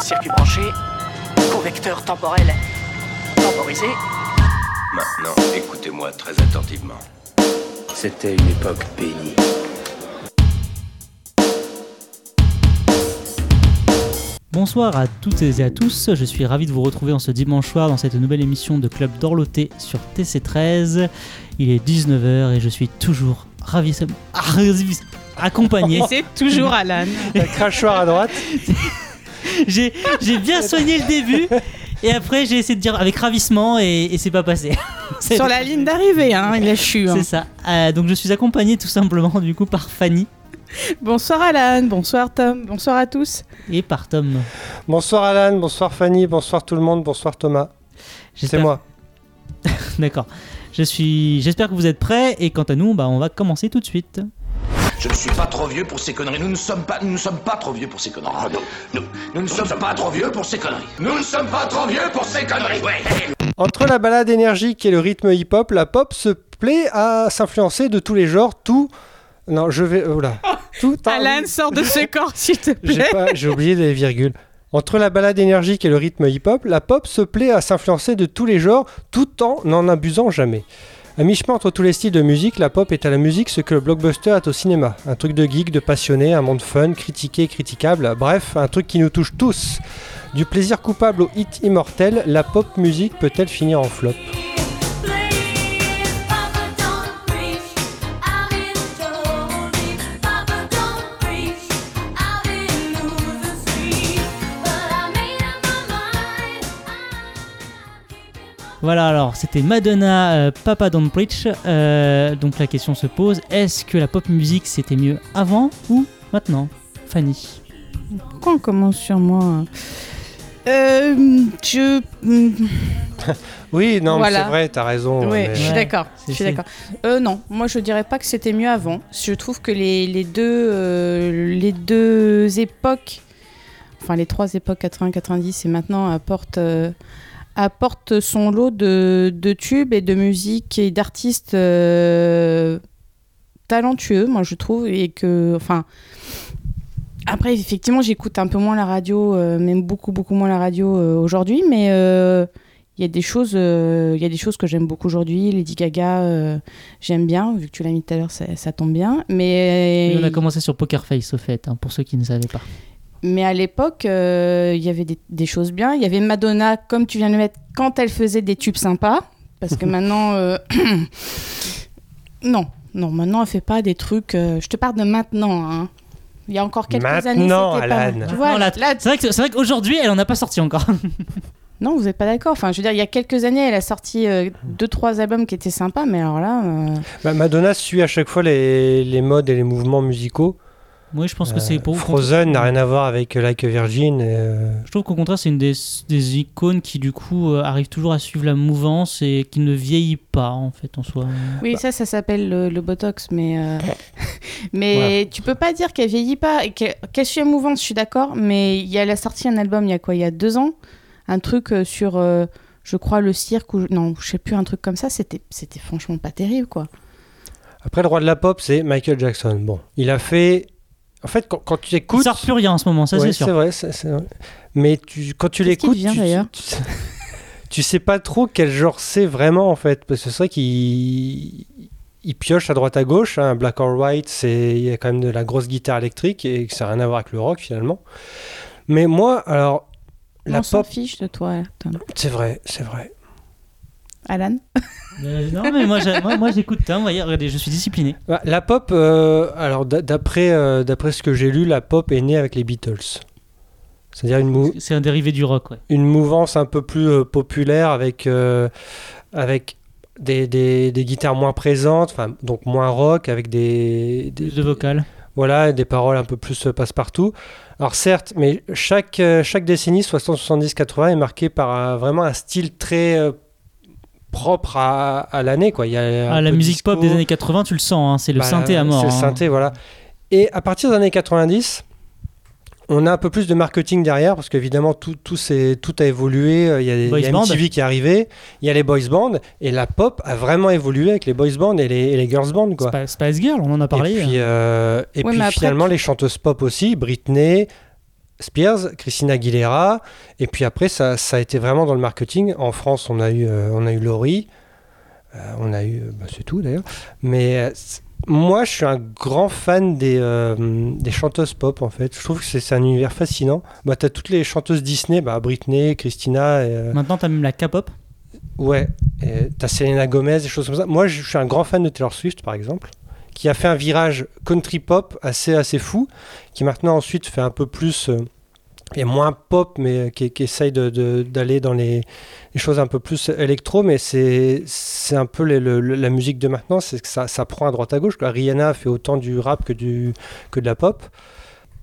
Circuit branché, convecteur temporel temporisé. Maintenant, écoutez-moi très attentivement. C'était une époque bénie. Bonsoir à toutes et à tous, je suis ravi de vous retrouver en ce dimanche soir dans cette nouvelle émission de Club d'Orloté sur TC13. Il est 19h et je suis toujours ravi, accompagné. C'est toujours Alan. Un crachoir à droite. j'ai j'ai bien soigné le début et après j'ai essayé de dire avec ravissement et, et c'est pas passé. C'est- Sur la ligne d'arrivée, hein, il a chu. hein. C'est ça. Euh, donc je suis accompagné tout simplement du coup par Fanny Bonsoir Alan, bonsoir Tom, bonsoir à tous. et par Tom. Bonsoir Alan, bonsoir Fanny, bonsoir tout le monde, bonsoir Thomas. C'est moi. D'accord. Je suis. J'espère que vous êtes prêts et quant à nous, bah, on va commencer tout de suite. Je ne suis pas trop vieux pour ces conneries. Nous ne sommes pas, nous ne sommes pas trop vieux pour ces conneries. Non. Nous, nous ne sommes pas trop vieux pour ces conneries. Nous ne sommes pas trop vieux pour ces conneries. Ouais. Entre la balade énergique et le rythme hip-hop, la pop se plaît à s'influencer de tous les genres, tout... Non, je vais... Oh là. Tout... Alan, sors de ce corps s'il te plaît. j'ai oublié les virgules. Entre la balade énergique et le rythme hip-hop, la pop se plaît à s'influencer de tous les genres tout en n'en abusant jamais. À mi-chemin entre tous les styles de musique, la pop est à la musique ce que le blockbuster est au cinéma. Un truc de geek, de passionné, un monde fun, critiqué, critiquable, bref, un truc qui nous touche tous. Du plaisir coupable au hit immortel, la pop musique peut-elle finir en flop? Voilà, alors c'était Madonna, euh, Papa Don't Preach. Euh, donc la question se pose est-ce que la pop musique c'était mieux avant ou maintenant? Fanny Pourquoi on commence sur moi euh, Je. Oui, non, mais Voilà. c'est vrai, t'as raison. Ouais, mais- je suis d'accord. c'est- Je suis c'est- d'accord. Euh, non, moi je dirais pas que c'était mieux avant. Je trouve que les, les deux euh, les deux époques, enfin les trois époques 80-90 et maintenant apportent euh, apportent son lot de, tubes et de musique et d'artistes euh, talentueux, moi je trouve, et que enfin. Après, effectivement, j'écoute un peu moins la radio, euh, même beaucoup, beaucoup moins la radio euh, aujourd'hui, mais il y a des choses, il y a des choses que j'aime beaucoup aujourd'hui. Lady Gaga, j'aime bien, vu que tu l'as mis tout à l'heure, ça, tombe bien. Mais, On a commencé sur Poker Face au fait, hein, pour ceux qui ne savaient pas. Mais à l'époque, euh, il y avait des, des choses bien. Il y avait Madonna, comme tu viens de le mettre, quand elle faisait des tubes sympas. Parce que maintenant. euh, non, non, maintenant elle fait pas des trucs. euh, Je te parle de maintenant. hein. Il y a encore quelques années. Maintenant, c'était pas- Alan. Tu vois, Non, là, là, C'est vrai, que- c'est vrai qu'aujourd'hui elle en a pas sorti encore. non, vous n'êtes pas d'accord. Enfin, je veux dire, il y a quelques années, elle a sorti euh, deux, trois albums qui étaient sympas, mais alors là. euh, Bah, Madonna suit à chaque fois les, les modes et les mouvements musicaux. Moi je pense que c'est Euh, pour. Frozen n'a rien à voir avec Like a Virgin. et, euh, Je trouve qu'au contraire, c'est une des, des icônes qui, du coup, euh, arrive toujours à suivre la mouvance et qui ne vieillit pas, en fait, en soi. Oui, ça, ça s'appelle le, le Botox, mais, euh, mais tu peux pas dire qu'elle vieillit pas, et qu'elle suit la mouvance, je suis d'accord, mais il y a, elle a sorti un album il y a quoi, il y a deux ans, un truc euh, sur, euh, je crois, le cirque, ou non, je sais plus, un truc comme ça, c'était c'était franchement pas terrible, quoi. Après, le roi de la pop, c'est Michael Jackson. Bon, il a fait. En fait, quand, quand tu Il écoutes. sort plus rien en ce moment, ça Ouais, c'est sûr. c'est vrai, c'est vrai. Mais tu, quand tu l'écoutes, tu, d'ailleurs tu, tu sais pas trop quel genre c'est vraiment en fait, parce que c'est vrai qu'il il pioche à droite à gauche. hein. Black or White, c'est il y a quand même de la grosse guitare électrique et que ça n'a rien à voir avec le rock finalement. Mais moi, alors la On s'en pop, fiche de toi, Tom. c'est vrai, c'est vrai. Alan Euh, non, mais moi, moi, moi, j'écoute. Hein, voyez, regardez, je suis discipliné. Bah, La pop, euh, alors d'après euh, d'après ce que j'ai lu, la pop est née avec les Beatles. C'est-à-dire une, mou- C'est un dérivé du rock, ouais. une mouvance un peu plus euh, populaire avec, euh, avec des, des, des guitares moins présentes, enfin, donc moins rock, avec des, des- Plus de vocal. voilà, des paroles un peu plus passe-partout. Alors certes, mais chaque, chaque décennie, 60, 70, 80, est marquée par un- vraiment un style très euh, propre à, à l'année. quoi. Il y a Ah, la musique disco, pop des années 80, tu le sens, hein, c'est le bah, synthé à mort. C'est le hein. synthé, voilà. Et à partir des années 90, on a un peu plus de marketing derrière parce qu'évidemment tout, tout, tout a évolué. Euh, Il y a, il Boys y a band. MTV qui est arrivé, il y a les boys bands et la pop a vraiment évolué avec les boys bands et les, et les girls bands. Quoi. Sp- Spice Girl, on en a parlé. Et puis, euh, et Ouais, puis après, finalement tu- les chanteuses pop aussi, Britney, Spears, Christina Aguilera, et puis après ça, ça a été vraiment dans le marketing. En France, on a eu, euh, on a eu Laurie, euh, on a eu, euh, bah, c'est tout d'ailleurs. Mais euh, moi, je suis un grand fan des, des chanteuses pop en fait. Je trouve que c'est un univers fascinant. Bah, t'as toutes les chanteuses Disney, bah, Britney, Christina. Et, Maintenant, t'as même la K-pop. Ouais, t'as Selena Gomez, des choses comme ça. Moi, je suis un grand fan de Taylor Swift, par exemple, qui a fait un virage country pop assez, assez fou, qui maintenant ensuite fait un peu plus, euh, et moins pop, mais qui, essaye d'aller dans les, choses un peu plus électro, mais c'est un peu la musique de maintenant, c'est que ça, prend à droite à gauche. Rihanna fait autant du rap que, du, que de la pop.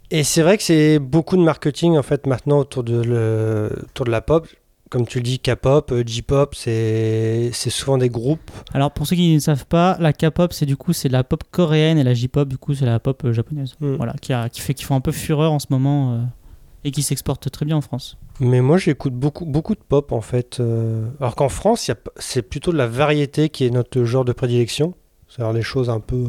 Et c'est vrai que c'est beaucoup de marketing en fait maintenant autour de, autour de la pop comme tu le dis, K-pop, euh, J-pop, c'est souvent des groupes. Alors, pour ceux qui ne savent pas, la K-pop, c'est du coup, c'est la pop coréenne et la J-pop, du coup, c'est la pop euh, japonaise. Mm. Voilà, qui, a, qui, fait, qui font un peu fureur en ce moment euh, et qui s'exportent très bien en France. Mais moi, j'écoute beaucoup, beaucoup de pop en fait. euh, alors qu'en France, c'est plutôt de la variété qui est notre genre de prédilection. C'est-à-dire des choses un peu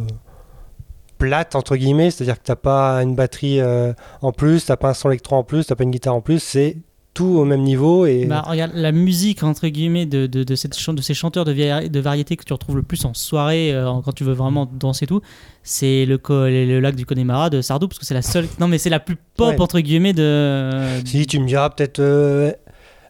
plates, entre guillemets. C'est-à-dire que t'as pas une batterie euh, en plus, t'as pas un son électro en plus, t'as pas une guitare en plus. C'est tout au même niveau. Et Bah, regarde, la musique, entre guillemets, de, de, de, cette de ces chanteurs de, de variété que tu retrouves le plus en soirée, euh, quand tu veux vraiment danser tout, c'est le, le, lac du Connemara de Sardou, parce que c'est la seule. Non, mais c'est la plus pop, Ouais. entre guillemets, de. si tu me diras peut-être euh,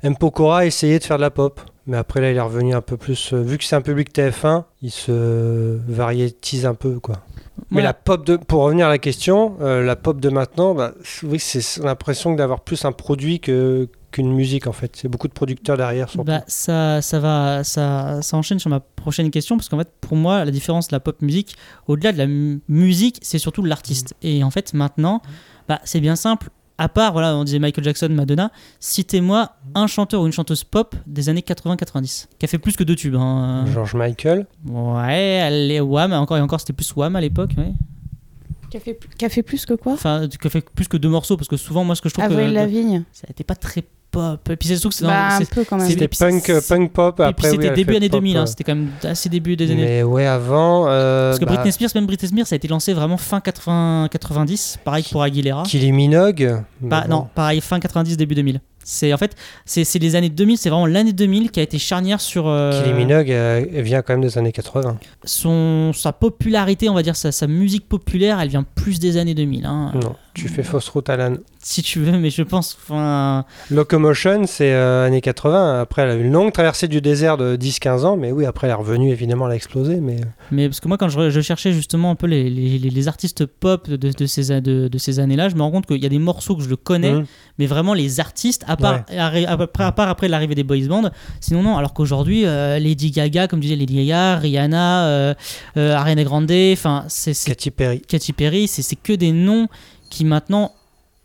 M. Pokora essayer de faire de la pop. Mais après, là, il est revenu un peu plus. euh, vu que c'est un public TF1, il se variétise un peu, quoi. Mais Voilà. la pop de, pour revenir à la question, euh, la pop de maintenant, bah, oui, c'est l'impression d'avoir plus un produit que qu'une musique en fait. C'est beaucoup de producteurs derrière. Bah, ça, ça va, ça, ça enchaîne sur ma prochaine question parce qu'en fait, pour moi, la différence de la pop musique, au-delà de la mu- musique, c'est surtout l'artiste. Et en fait, maintenant, bah, c'est bien simple. À part, voilà, on disait Michael Jackson, Madonna, citez-moi un chanteur ou une chanteuse pop des années 80-90 qui a fait plus que deux tubes. hein. George Michael. Ouais, elle est Wham, encore et encore, c'était plus Wham à l'époque, ouais. Qui a fait, qui a fait plus que quoi Enfin, qui a fait plus que deux morceaux parce que souvent, moi, ce que je trouve Avril que Lavigne. ça n'était pas très pop. Et puis c'est surtout que c'est Bah, un peu quand même. C'était punk, euh, punk pop. et Après, puis oui, c'était début années pop, 2000, hein, c'était quand même assez début des années. Mais ouais, avant. euh, Parce que bah, Britney Spears, même Britney Spears, ça a été lancé vraiment fin 80, 90, pareil pour Aguilera. Kylie Minogue. bon. Non, pareil, fin 90, début 2000. C'est en fait, c'est les années 2000, c'est vraiment l'année 2000 qui a été charnière sur euh, Kylie Minogue, euh, vient quand même des années 80. son sa popularité, on va dire sa, sa musique populaire, elle vient plus des années 2000. hein. Non, tu fais fausse route, Alan. Si tu veux, mais je pense, enfin, Locomotion, c'est euh, années 80. Après, elle a eu une longue traversée du désert de 10-15 ans. Mais oui, après, elle est revenue, évidemment, elle a explosé. Mais mais parce que moi quand je, je cherchais justement un peu les, les, les- artistes pop de, de ces de, de ces années-là, je me rends compte qu'il y a des morceaux que je le connais, Mhm. mais vraiment les artistes, à part, arri- à, part après l'arrivée des boys bands, sinon non. Alors qu'aujourd'hui, euh, Lady Gaga, comme tu disais, Lady Gaga, Rihanna, euh, euh, Ariana Grande, enfin, c'est Katy Perry. Katy Perry, c'est que des noms qui maintenant,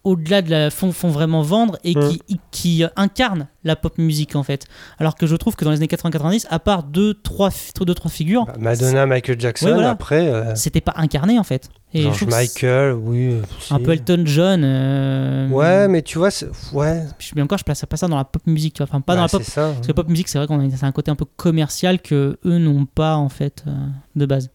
au-delà de la font, font vraiment vendre et Mm. qui, qui incarnent la pop musique en fait. Alors que je trouve que dans les années 80-90, à part deux trois, deux, trois figures, Bah, Madonna, Michael Jackson. Ouais, voilà. Après, euh, c'était pas incarné en fait. Et George Michael, oui. euh, Un peu Elton John. euh, Ouais, mais tu vois, ouais. je- Mais encore, je place pas ça dans la pop musique, tu vois. Enfin, pas dans Bah, la pop. Ça. Parce que pop musique, c'est vrai qu'on a un côté un peu commercial que eux n'ont pas en fait euh, de base.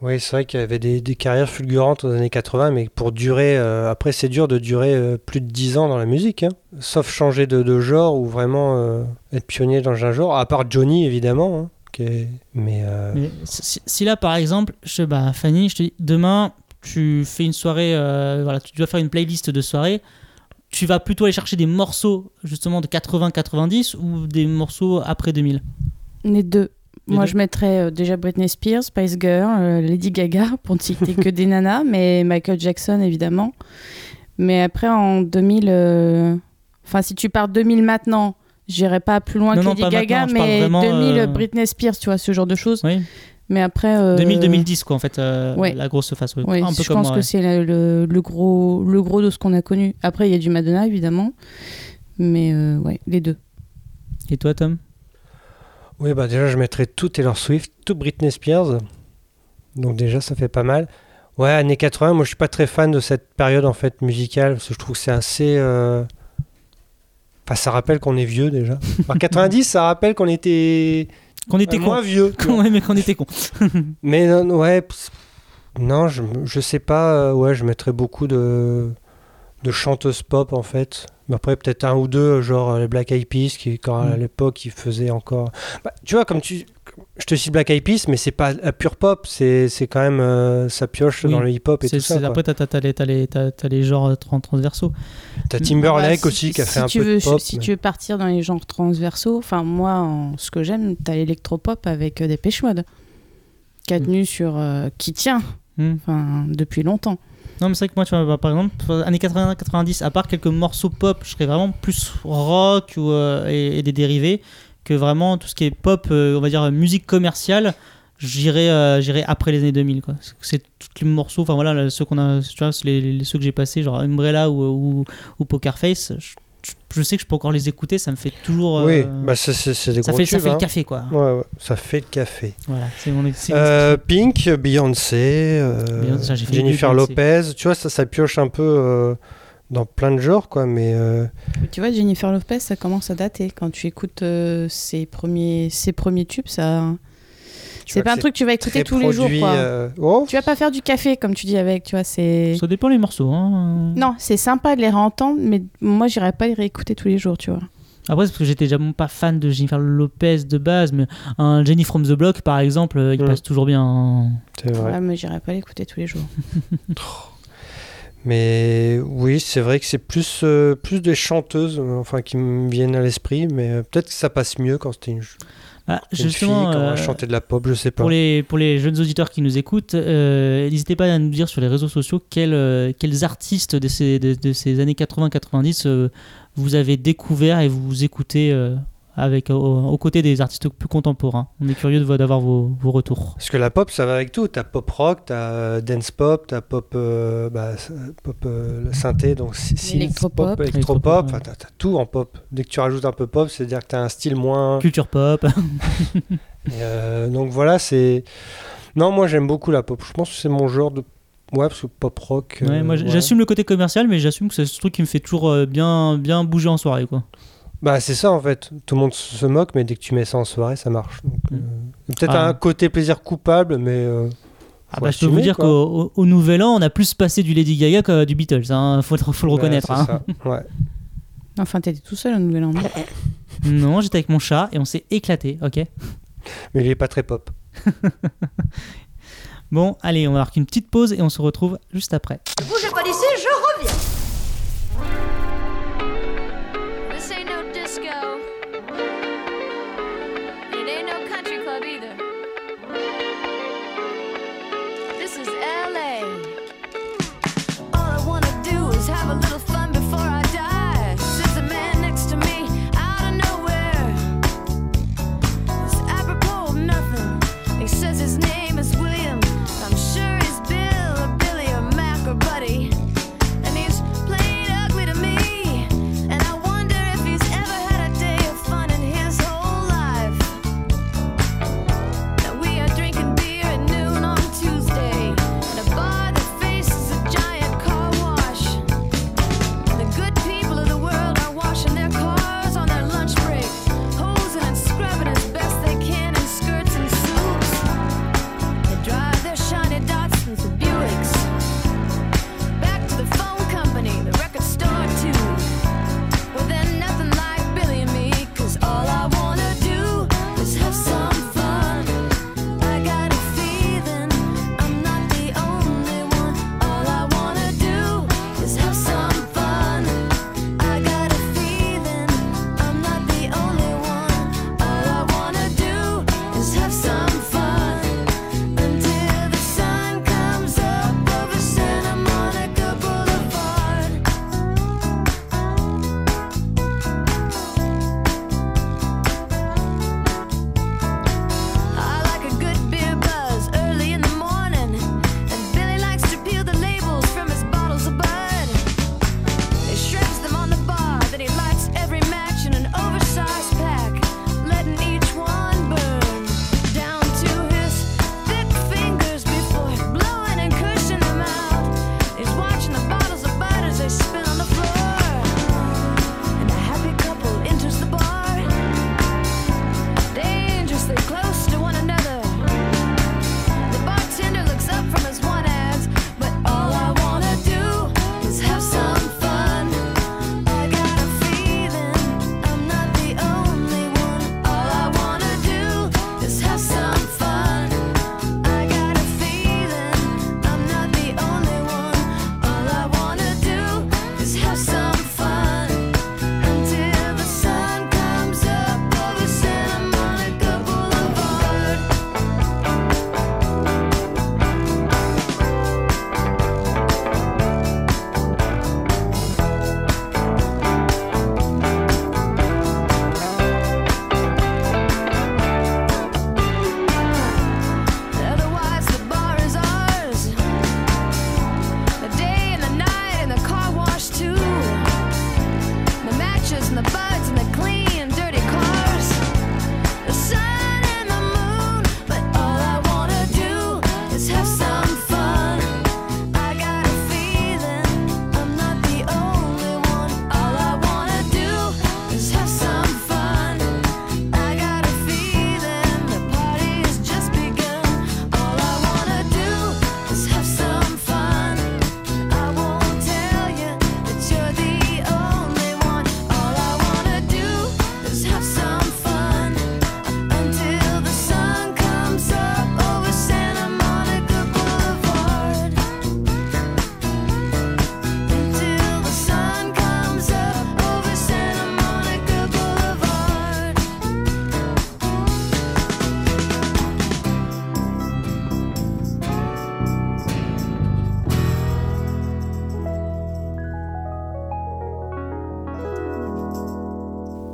Oui, c'est vrai qu'il y avait des, des carrières fulgurantes aux années 80, mais pour durer, euh, après c'est dur de durer euh, plus de 10 ans dans la musique, hein. sauf changer de, de genre ou vraiment euh, être pionnier dans un genre, à part Johnny évidemment, hein, qui est- mais euh, Mais si, si là, par exemple, je, bah, Fanny, je te dis, demain, tu fais une soirée, euh, voilà, tu dois faire une playlist de soirée, tu vas plutôt aller chercher des morceaux justement de 80-90 ou des morceaux après 2000 Les deux. Moi, je mettrais euh, déjà Britney Spears, Spice Girl, euh, Lady Gaga, pour ne citer que des nanas, mais Michael Jackson, évidemment. Mais après, en 2000... euh, Enfin, si tu pars 2000 maintenant, j'irai pas plus loin Non, que non, Lady pas Gaga, maintenant, je parle mais vraiment, 2000 euh, Britney Spears, tu vois, ce genre de choses. Oui. Mais après... euh, 2000-2010, quoi, en fait, euh, ouais. la grosse face. oui. Ouais, un peu je comme pense moi, que ouais. c'est le, le- le gros, le gros de ce qu'on a connu. Après, il y a du Madonna, évidemment. Mais euh, ouais, les deux. Et toi, Tom? Oui, bah déjà je mettrais tout Taylor Swift, tout Britney Spears, donc déjà ça fait pas mal. Ouais, années 80, moi je suis pas très fan de cette période en fait musicale, parce que je trouve que c'est assez... euh, Enfin, ça rappelle qu'on est vieux déjà. Alors 90, ça rappelle qu'on était Qu'on était euh, con. moins vieux. ouais, mais qu'on était con. Mais non, ouais, non, je, je sais pas. euh, ouais, je mettrais beaucoup de de chanteuses pop en fait. Mais après, peut-être un ou deux, genre euh, les Black Eyed Peas, qui, quand à Mm. l'époque, ils faisaient encore. Bah, tu vois, comme tu. Je te cite Black Eyed Peas, mais c'est pas la pure pop, c'est c'est quand même. euh, ça pioche Oui. dans le hip-hop et C'est- tout ça. quoi. après, t'as, t'as- t'as les, t'as les- t'as- t'as les genres tran- transversaux. T'as Timberlake Bah, aussi si- qui a fait si un tu peu veux, de pop. Si mais- tu veux partir dans les genres transversaux, enfin moi, en- ce que j'aime, t'as l'électropop avec euh, des Mode qui a Mm. tenu sur, euh, qui tient, enfin depuis longtemps. Non, mais c'est vrai que moi, tu vois, bah, par exemple, années 80-90, à part quelques morceaux pop, je serais vraiment plus rock ou, euh, et, des dérivés que vraiment tout ce qui est pop, euh, on va dire musique commerciale. J'irai euh, après les années 2000 quoi. C'est- tous les morceaux, enfin voilà, là, ceux qu'on a, tu vois, ceux que j'ai passés, genre Umbrella ou, ou, Poker Face. Je- sais que je peux encore les écouter, ça me fait toujours. Oui, euh, bah c'est c'est- c'est des ça gros fait ça fait hein. le café quoi. Ouais, ouais, ça fait le café. Voilà, c'est mon. c'est- Euh, Pink, Beyoncé, euh, Beyoncé, Jennifer Beyoncé. Lopez, tu vois, ça, ça pioche un peu euh, dans plein de genres, quoi, mais euh, Mais tu vois, Jennifer Lopez, ça commence à dater. Quand tu écoutes euh, ses, premiers, ses premiers tubes, ça. Tu C'est vois pas un truc que tu vas écouter tous les jours, quoi. euh, oh, Tu vas pas faire du café, comme tu dis avec, tu vois, c'est. Ça dépend les morceaux. Hein. Non, c'est sympa de les réentendre, mais moi, j'irais pas les réécouter tous les jours, tu vois. Après, c'est parce que j'étais déjà pas fan de Jennifer Lopez de base, mais un Jenny from the Block, par exemple, euh, il Mm. passe toujours bien. hein. c'est vrai. Ouais, mais j'irais pas l'écouter tous les jours. Mais oui, c'est vrai que c'est plus, euh, plus des chanteuses, euh, enfin, qui me viennent à l'esprit, mais euh, peut-être que ça passe mieux quand c'était une, Ah, une justement, fille, euh, elle chantait de la pop, je sais pas. pour, les, pour les jeunes auditeurs qui nous écoutent, euh, n'hésitez pas à nous dire sur les réseaux sociaux quels, euh, quels artistes de ces, de, de ces années 80-90 euh, vous avez découvert et vous écoutez avec, au- aux côtés des artistes plus contemporains. On est curieux d'avoir vos, vos retours. Parce que la pop, ça va avec tout. T'as pop rock, t'as euh, dance pop, t'as pop, euh, bah, pop euh, synthé, donc électropop. Électropop, Enfin, t'as, t'as tout en pop. Dès que tu rajoutes un peu pop, c'est-à-dire que t'as un style moins. Culture pop. Et, euh, donc voilà, c'est. Non, moi j'aime beaucoup la pop. Je pense que c'est mon genre de. Ouais, parce que pop rock. euh, Ouais, moi, ouais. j'assume le côté commercial, mais j'assume que c'est ce truc qui me fait toujours euh, bien, bien bouger en soirée. Quoi. Bah, c'est ça en fait. Tout le monde se moque, mais dès que tu mets ça en soirée, ça marche. Donc, Mm. euh, peut-être Ah. un côté plaisir coupable, mais. euh, Ah bah, je peux vous dire quoi. qu'au au- au Nouvel An, on a plus passé du Lady Gaga que du Beatles. Hein. Faut, faut le bah, reconnaître. c'est hein. ça, Ouais. Enfin, t'étais tout seul au Nouvel An. non Non, j'étais avec mon chat et on s'est éclaté. Ok. Mais il est pas très pop. Bon, allez, on va marquer une petite pause et on se retrouve juste après. Pas d'ici, je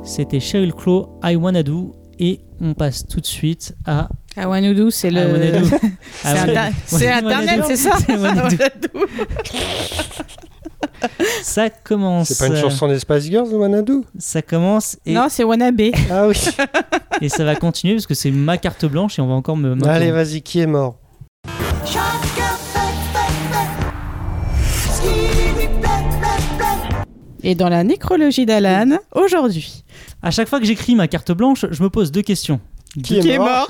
C'était Sheryl Crow, I Wanna Do. Et on passe tout de suite à. Ah, Wanadu, c'est le. I Wanna Do. C'est Internet, c'est ça? I Wanna Do. Wanadu. Ça commence. C'est pas une euh, chanson des Spice Girls, Wanadu Ça commence et, Non, c'est Wannabe. Ah oui. et ça va continuer parce que c'est ma carte blanche et on va encore me. me- Allez, vas-y, qui est mort? Et dans la nécrologie d'Alan, aujourd'hui. À chaque fois que j'écris ma carte blanche, je me pose deux questions. Qui est mort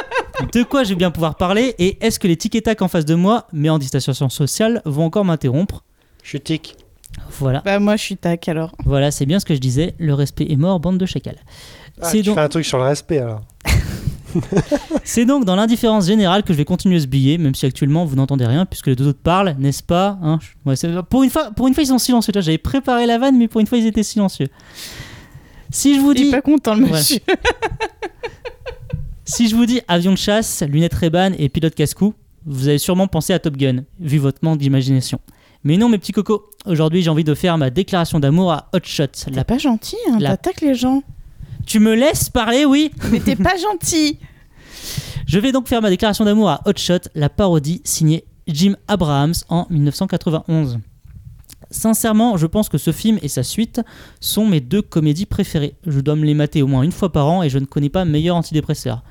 De quoi je vais bien pouvoir parler et est-ce que les tic et tac en face de moi, mais en distanciation sociale, vont encore m'interrompre Je suis tic. Voilà, Bah, moi, je suis tac alors. voilà, c'est bien ce que je disais. Le respect est mort, bande de chacals. Ah, c'est tu donc, fais un truc sur le respect alors. c'est donc dans l'indifférence générale que je vais continuer ce billet, même si actuellement vous n'entendez rien puisque les deux autres parlent, n'est-ce pas hein? Ouais, pour, une fois, pour une fois, ils sont silencieux. J'avais préparé la vanne, mais pour une fois, ils étaient silencieux. Si je vous Il est dis, pas content, le Ouais. monsieur. si je vous dis avion de chasse, lunettes Ray-Ban et pilote casse-cou, vous avez sûrement pensé à Top Gun, vu votre manque d'imagination. Mais non, mes petits cocos, aujourd'hui j'ai envie de faire ma déclaration d'amour à Hot Shot. T'es La- pas gentil, hein, La- t'attaques les gens. Tu me laisses parler, oui Mais t'es pas gentil. Je vais donc faire ma déclaration d'amour à Hot Shot, la parodie signée Jim Abrahams en 1991. Sincèrement, je pense que ce film et sa suite sont mes deux comédies préférées. Je dois me les mater au moins une fois par an et je ne connais pas meilleur antidépresseur.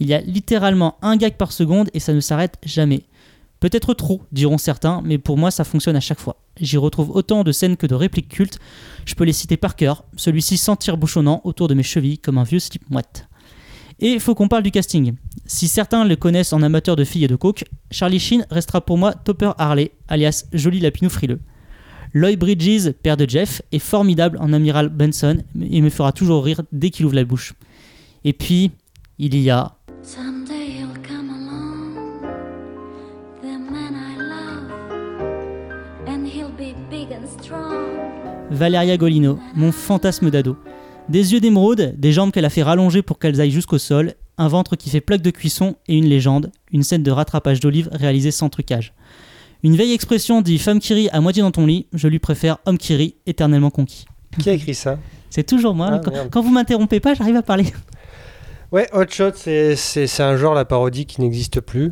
Il y a littéralement un gag par seconde et ça ne s'arrête jamais. Peut-être trop, diront certains, mais pour moi ça fonctionne à chaque fois. J'y retrouve autant de scènes que de répliques cultes. Je peux les citer par cœur, celui-ci sans tir bouchonnant autour de mes chevilles comme un vieux slip moite. Et faut qu'on parle du casting. Si certains le connaissent en amateur de filles et de coke, Charlie Sheen restera pour moi Topper Harley, alias Joli Lapinou Frileux. Lloyd Bridges, père de Jeff, est formidable en amiral Benson et me fera toujours rire dès qu'il ouvre la bouche. Et puis, il y a. Valeria Golino, mon fantasme d'ado. Des yeux d'émeraude, des jambes qu'elle a fait rallonger pour qu'elles aillent jusqu'au sol, un ventre qui fait plaque de cuisson et une légende, une scène de rattrapage d'olive réalisée sans trucage. Une vieille expression dit femme qui rit à moitié dans ton lit, je lui préfère homme qui rit, éternellement conquis. Qui a écrit ça? C'est toujours moi, Ah, quand, quand vous m'interrompez pas, j'arrive à parler. Ouais, Hot Shot, c'est- c'est c'est un genre, la parodie, qui n'existe plus.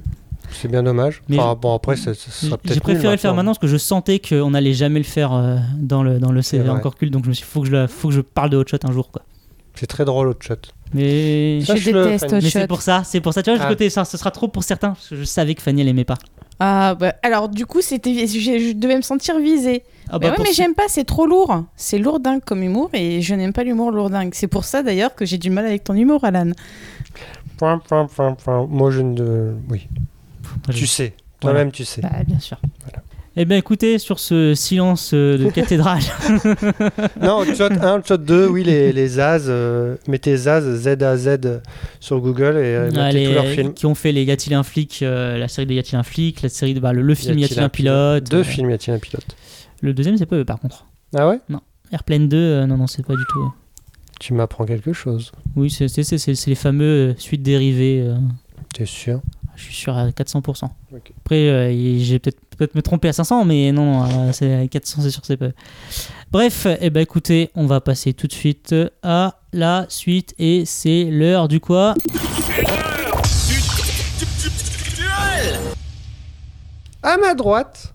C'est bien dommage. Mais Enfin, bon, après, ça, ça sera peut-être J'ai préféré le faire maintenant parce que je sentais qu'on n'allait jamais le faire euh, dans le, dans le CV encore culte, donc je me suis dit, faut que je, la- faut que je parle de Hot Shot un jour. Quoi. C'est très drôle, Hot Shot. Mais, Je déteste. Hot mais c'est Shot. pour ça, c'est pour ça. Tu vois, Ah. ce côté, ça, ce sera trop pour certains parce que je savais que Fanny elle aimait pas. Ah, bah, alors du coup, c'était, je, je devais me sentir visée. Ah mais ouais, mais j'aime pas, c'est trop lourd. C'est lourdingue comme humour et je n'aime pas l'humour lourdingue. C'est pour ça d'ailleurs que j'ai du mal avec ton humour, Alan. Point, point, point, point. Moi, je ne. Oui. Moi, je- Tu sais. Voilà. Toi-même, tu sais. Bah, bien sûr. Eh bien, écoutez, sur ce silence euh, de cathédrale, non, Hot Shot 1, Hot Shot 2, oui, les, les Zaz. euh, mettez Zaz, Z-A-Z sur Google et euh, Ah, mettez les- tous leurs films. qui ont fait les Y a-t-il un flic, euh, la série de Y a-t-il un flic, la série de bah, le, le film Y a-t-il un pilote. Deux films, y a-t-il un pilote Le deuxième, c'est pas eux par contre. Ah ouais? Airplane 2, euh, non, non, c'est pas du tout. Tu m'apprends quelque chose. Oui, c'est les fameux suites dérivées. T'es sûr? Je suis sûr à 400%. Ok. Après, j'ai peut-être peut-être me tromper à 500, mais non, non, euh, c'est à 400, c'est sûr, c'est pas. Bref, eh ben écoutez, on va passer tout de suite à la suite et c'est l'heure du quoi? À ma droite,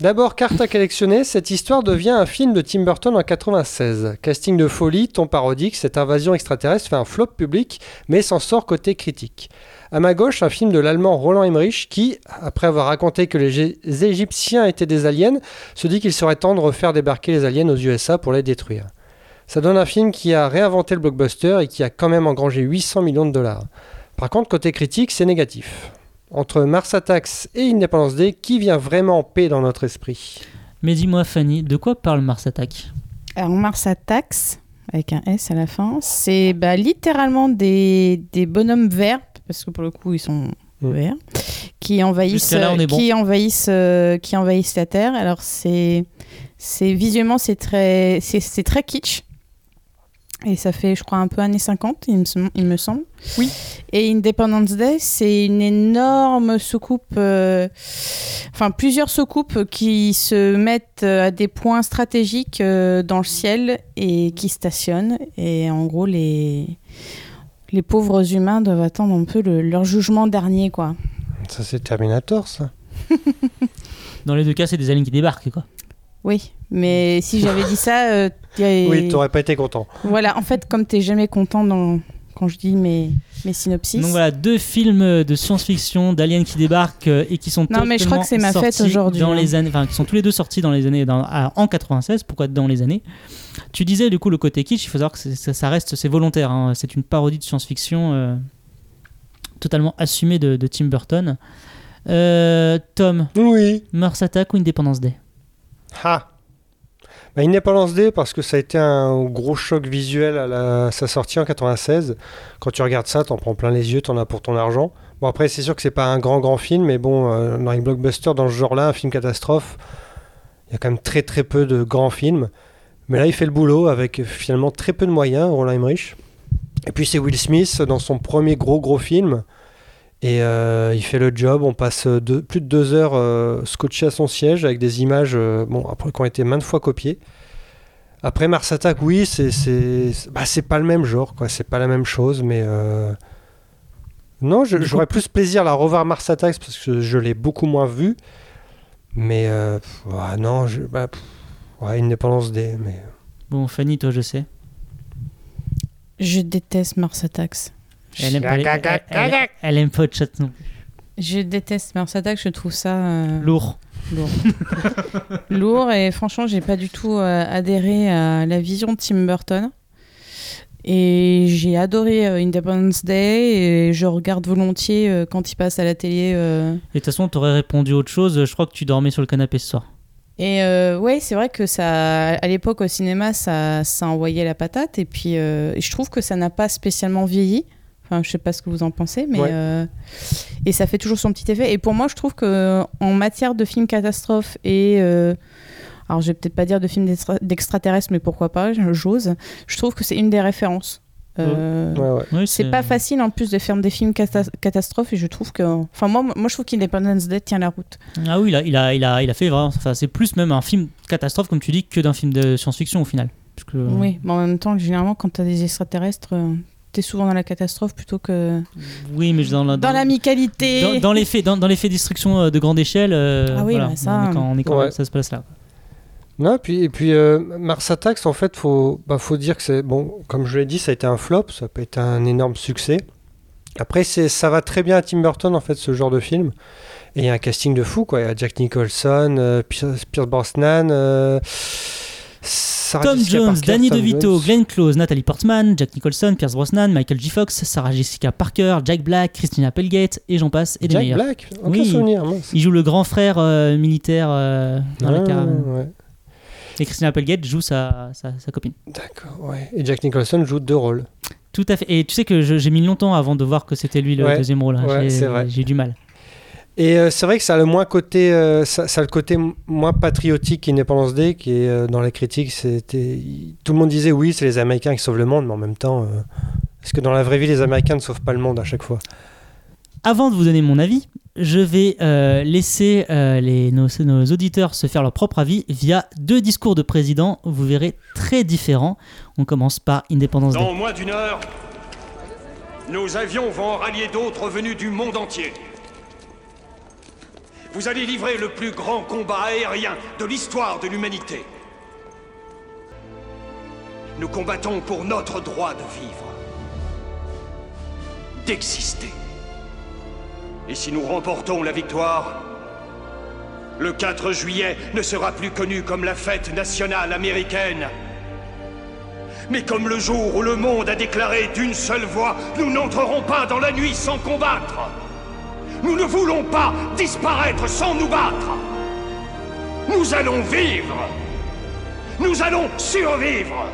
d'abord carte à collectionner, cette histoire devient un film de Tim Burton en 96. Casting de folie, ton parodique, cette invasion extraterrestre fait un flop public, mais s'en sort côté critique. À ma gauche, un film de l'allemand Roland Emmerich qui, après avoir raconté que les Égyptiens étaient des aliens, se dit qu'il serait temps de refaire débarquer les aliens aux USA pour les détruire. Ça donne un film qui a réinventé le blockbuster et qui a quand même engrangé 800 millions de dollars. Par contre, côté critique, c'est négatif. Entre Mars Attacks et Independence Day, qui vient vraiment en paix dans notre esprit Mais dis-moi, Fanny, de quoi parle Mars Attack Alors, Mars Attacks, avec un S à la fin, c'est bah, littéralement des, des bonhommes verts, parce que pour le coup, ils sont Mm. verts, qui envahissent, là, bon. qui envahissent, euh, qui envahissent la Terre. Alors, c'est, c'est visuellement, c'est très, c'est, c'est très kitsch. Et ça fait, je crois, un peu années 50, il me, sem- il me semble. Oui. Et Independence Day, c'est une énorme soucoupe, euh, enfin plusieurs soucoupes qui se mettent euh, à des points stratégiques euh, dans le ciel et qui stationnent. Et en gros, les, les pauvres humains doivent attendre un peu le- leur jugement dernier, quoi. Ça, c'est Terminator, ça. Dans les deux cas, c'est des aliens qui débarquent, quoi. Oui, mais si j'avais dit ça, euh, Oui, t'aurais pas été content. voilà, en fait, comme t'es jamais content dans... quand je dis mes, mes synopsis. Donc voilà, deux films de science-fiction d'aliens qui débarquent euh, et qui sont Non, mais je crois que c'est ma fête sortis aujourd'hui, Dans hein. les années, enfin, qui sont tous les deux sortis dans les années dans- en 96. Pourquoi dans les années? Tu disais du coup le côté kitsch. Il faut savoir que ça reste, c'est volontaire. hein. C'est une parodie de science-fiction euh, totalement assumée de, de Tim Burton. Euh, Tom, Oui. Mars Attack ou Independence Day? Ah bah, Independence Day, parce que ça a été un gros choc visuel à la- sa sortie en 96. Quand tu regardes ça, t'en prends plein les yeux, t'en as pour ton argent. Bon, après, c'est sûr que c'est pas un grand, grand film, mais bon, euh, dans les blockbusters, dans ce genre-là, un film catastrophe, il y a quand même très, très peu de grands films. Mais là, il fait le boulot avec euh, finalement très peu de moyens, Roland Emmerich. Et puis, c'est Will Smith dans son premier gros, gros film. Et euh, il fait le job, on passe deux- plus de deux heures euh, scotché à son siège avec des images euh, bon, après, qui ont été maintes fois copiées. Après Mars Attack, oui, c'est bah, pas le même genre, quoi. C'est pas la même chose, mais euh, non, j'aurais plus plaisir à la revoir Mars Attack parce que je l'ai beaucoup moins vu. Mais euh, pff, ouais, non, je, bah, pff, ouais, Independence Day, mais Bon, Fanny, toi, je sais. Je déteste Mars Attacks. Elle aime pas, les- elle, elle- elle aime pas le chat non. Je déteste Mars Attacks, je trouve ça euh, Lourd. lourd. lourd et franchement, j'ai pas du tout euh, adhéré à la vision de Tim Burton. Et j'ai adoré euh, Independence Day et je regarde volontiers euh, quand il passe à la télé. euh. Et de toute façon, t'aurais répondu autre chose. Je crois que tu dormais sur le canapé ce soir. Et euh, ouais, c'est vrai que ça, à l'époque au cinéma, ça, ça envoyait la patate. Et puis, euh, je trouve que ça n'a pas spécialement vieilli. Enfin, je sais pas ce que vous en pensez, mais Ouais. euh, et ça fait toujours son petit effet. Et pour moi, je trouve que en matière de films catastrophes et euh, alors je vais peut-être pas dire de films d'extra- d'extraterrestres, mais pourquoi pas, j'ose. Je trouve que c'est une des références. Euh, ouais, ouais. Oui, C'est pas facile en plus de faire des films cata- catastrophes et je trouve que. Enfin, moi, moi je trouve qu'Independence Day tient la route. Ah oui, il a, il a, il a, il a fait vraiment. Enfin, c'est plus même un film catastrophe, comme tu dis, que d'un film de science-fiction au final. Parce que, Oui, mais en même temps, généralement, quand t'as des extraterrestres, t'es souvent dans la catastrophe plutôt que Oui, mais dans la. dans l'amicalité. Dans, dans l'effet, dans, dans l'effet destruction euh, de grande échelle, euh, Ah oui, voilà, bah ça, on est quand, on est quand Ouais. même- ça se passe là. Non, et puis, et puis euh, Mars Attacks, en fait, faut, bah, faut dire que c'est. Bon, comme je l'ai dit, ça a été un flop, ça peut être un énorme succès. Après, c'est, ça va très bien à Tim Burton, en fait, ce genre de film. Et il y a un casting de fou, quoi. Il y a Jack Nicholson, euh, Pierce, Pierce Brosnan, euh, Sarah Tom Jessica Jones, Parker, Danny Tom DeVito, Jones. Glenn Close, Natalie Portman, Jack Nicholson, Pierce Brosnan, Michael J. Fox, Sarah Jessica Parker, Jack Black, Christina Applegate, et j'en passe, et des Jack meilleurs. Black Aucun Oui. souvenir, mince. Il joue le grand frère euh, militaire euh, dans la Ah, caravane. ouais. Et Christina Applegate joue sa, sa, sa copine. D'accord, ouais. Et Jack Nicholson joue deux rôles. Tout à fait. Et tu sais que je- j'ai mis longtemps avant de voir que c'était lui le Ouais. deuxième rôle. hein. Ouais, J'ai- c'est vrai. J'ai eu du mal. Et euh, c'est vrai que ça a le moins côté, euh, ça, ça a le côté moins patriotique qu'Independence Day, qui est euh, dans les critiques, c'était tout le monde disait oui, c'est les Américains qui sauvent le monde, mais en même temps, euh, est-ce que dans la vraie vie, les Américains ne sauvent pas le monde à chaque fois Avant de vous donner mon avis, je vais euh, laisser euh, les, nos, nos auditeurs se faire leur propre avis via deux discours de président, vous verrez, très différents. On commence par Independence Day. Dans moins d'une heure, nos avions vont rallier d'autres venus du monde entier. Vous allez livrer le plus grand combat aérien de l'histoire de l'humanité. Nous combattons pour notre droit de vivre, d'exister. Et si nous remportons la victoire, le 4 juillet ne sera plus connu comme la fête nationale américaine, mais comme le jour où le monde a déclaré d'une seule voix, nous n'entrerons pas dans la nuit sans combattre. Nous ne voulons pas disparaître sans nous battre. Nous allons vivre. Nous allons survivre.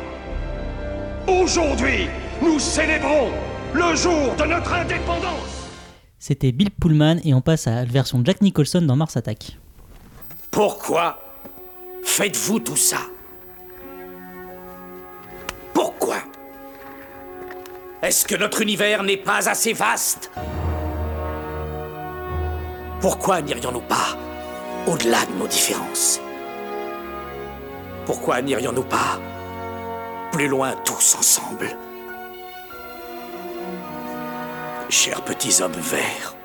Aujourd'hui, nous célébrons le jour de notre indépendance. C'était Bill Pullman et on passe à la version Jack Nicholson dans Mars Attack. Pourquoi faites-vous tout ça? Pourquoi? Est-ce que notre univers n'est pas assez vaste? Pourquoi n'irions-nous pas au-delà de nos différences? Pourquoi n'irions-nous pas plus loin tous ensemble? Chers petits hommes verts,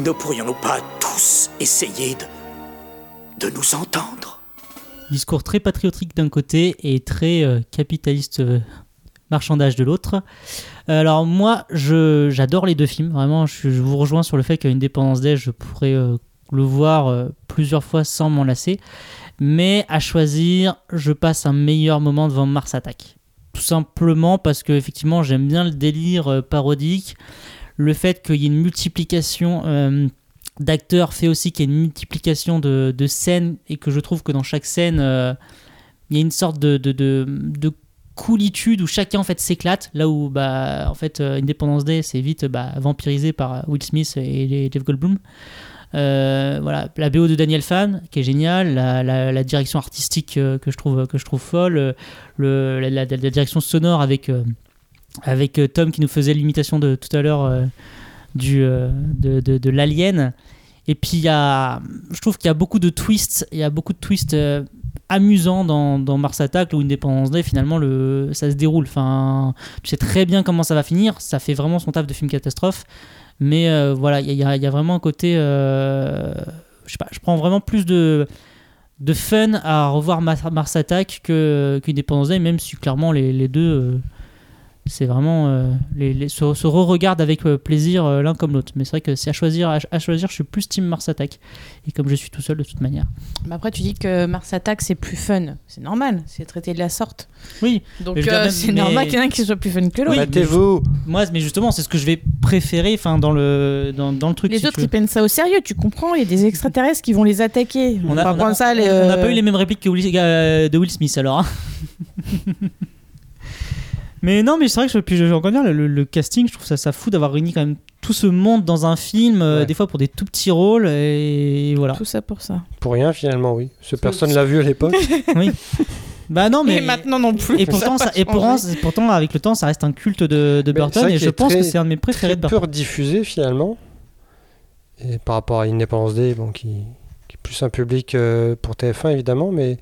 ne pourrions-nous pas tous essayer de, nous entendre? Discours très patriotique d'un côté et très euh, capitaliste euh, marchandage de l'autre. Euh, alors moi, j'adore les deux films. Vraiment, je, vous rejoins sur le fait qu'à Independence Day, je pourrais euh, le voir euh, plusieurs fois sans m'en lasser. Mais à choisir, je passe un meilleur moment devant Mars Attack. Tout simplement parce que effectivement, j'aime bien le délire parodique. Le fait qu'il y ait une multiplication d'acteurs fait aussi qu'il y ait une multiplication de, de scènes et que je trouve que dans chaque scène, il y a une sorte de, de coolitude où chacun en fait s'éclate. Là où bah, en fait euh, Independence Day c'est vite bah, vampirisé par Will Smith et Jeff Goldblum. Euh, voilà, la BO de Daniel Fan qui est géniale, la, direction artistique euh, que je trouve que je trouve folle, euh, le, la, direction sonore avec euh, avec euh, Tom qui nous faisait l'imitation de tout à l'heure euh, du euh, de, de, l'alien. Et puis il y a, je trouve qu'il y a beaucoup de twists, il y a beaucoup de twists euh, amusants dans, Mars Attack ou Independence Day. Finalement, le, ça se déroule. Enfin, tu sais très bien comment ça va finir. Ça fait vraiment son taf de film catastrophe. Mais euh, voilà, il y, a- vraiment un côté, euh, je sais pas, je prends vraiment plus de de fun à revoir Mars, Mars Attack qu'Independence Day, même si clairement les, les deux euh, c'est vraiment euh, les, les- se, se re-regardent avec euh, plaisir euh, l'un comme l'autre. Mais c'est vrai que c'est à choisir, à, à choisir, je suis plus Team Mars Attack. Et comme je suis tout seul de toute manière. Mais après, tu dis que Mars Attack, c'est plus fun. C'est normal, c'est traité de la sorte. Oui. Donc euh, même- c'est mais- normal qu'il y en ait un qui soit plus fun que l'autre. Oui, Battez-vous Moi, mais justement, c'est ce que je vais préférer, enfin dans le dans, dans le truc. Les si autres, ils prennent ça au sérieux, tu comprends Il y a des extraterrestres qui vont les attaquer. On n'a euh, pas eu les mêmes répliques que Will- euh, de Will Smith alors. hein. mais non, mais c'est vrai que je, puis je- j'ai encore dire le, le- le casting, je trouve ça, ça fou d'avoir réuni quand même tout ce monde dans un film, euh, Ouais. des fois pour des tout petits rôles et voilà. Tout ça pour ça. Pour rien finalement, oui. Ce personne l'a vu à l'époque. oui. Bah non, mais Et maintenant non plus. Et pourtant, Ça a ça, et pourtant, pourtant, avec le temps, ça reste un culte de, Burton et je pense que c'est un de mes préférés de Burton. peu diffusé finalement. Et par rapport à Independence Day, bon, qui, qui est plus un public euh, pour TF1 évidemment, mais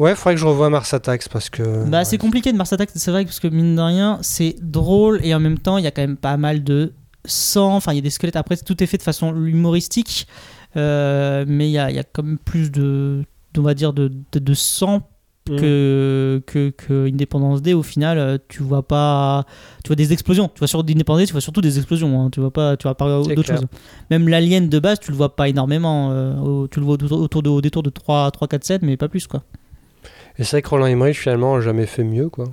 ouais, il faudrait que je revoie Mars Attacks parce que. Bah, ouais, c'est compliqué de Mars Attack, c'est vrai, parce que mine de rien, c'est drôle et en même temps, il y a quand même pas mal de sang. Enfin, il y a des squelettes. Après, tout est fait de façon humoristique, euh, mais il y a, il y a quand même plus de, on va dire, de, de, de sang Mm. que, que, que Independence Day. Au final, euh, tu vois pas, tu vois des explosions. Tu vois sur Independence Day, tu vois surtout des explosions. hein. Tu vois pas, tu vois pas d'autres choses. Même l'alien de base, tu le vois pas énormément. euh, tu le vois autour, autour de, au détour de 3, 3 4 7 mais pas plus quoi. Et c'est vrai que Roland Emmerich finalement a jamais fait mieux quoi.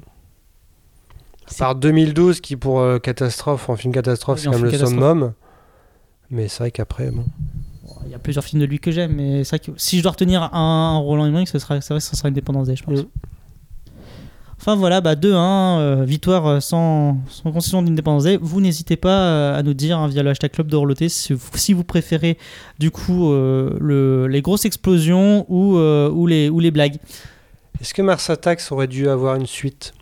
À part 2012 qui pour euh, catastrophe, en film catastrophe, Oui, c'est quand même le catastrophe. summum. Mais c'est vrai qu'après, bon. Il y a plusieurs films de lui que j'aime, mais c'est vrai que si je dois retenir un, Roland Emmerich, ce sera, c'est vrai que ce sera Independence Day, je pense. Mm. Enfin voilà, bah 2-1, euh, victoire euh, sans, sans concession d'Independence Day. Vous n'hésitez pas à nous dire hein, via le hashtag Club Dorothée si, si vous préférez du coup euh, le, les grosses explosions ou, ou, les, ou les blagues. Est-ce que Mars Attacks aurait dû avoir une suite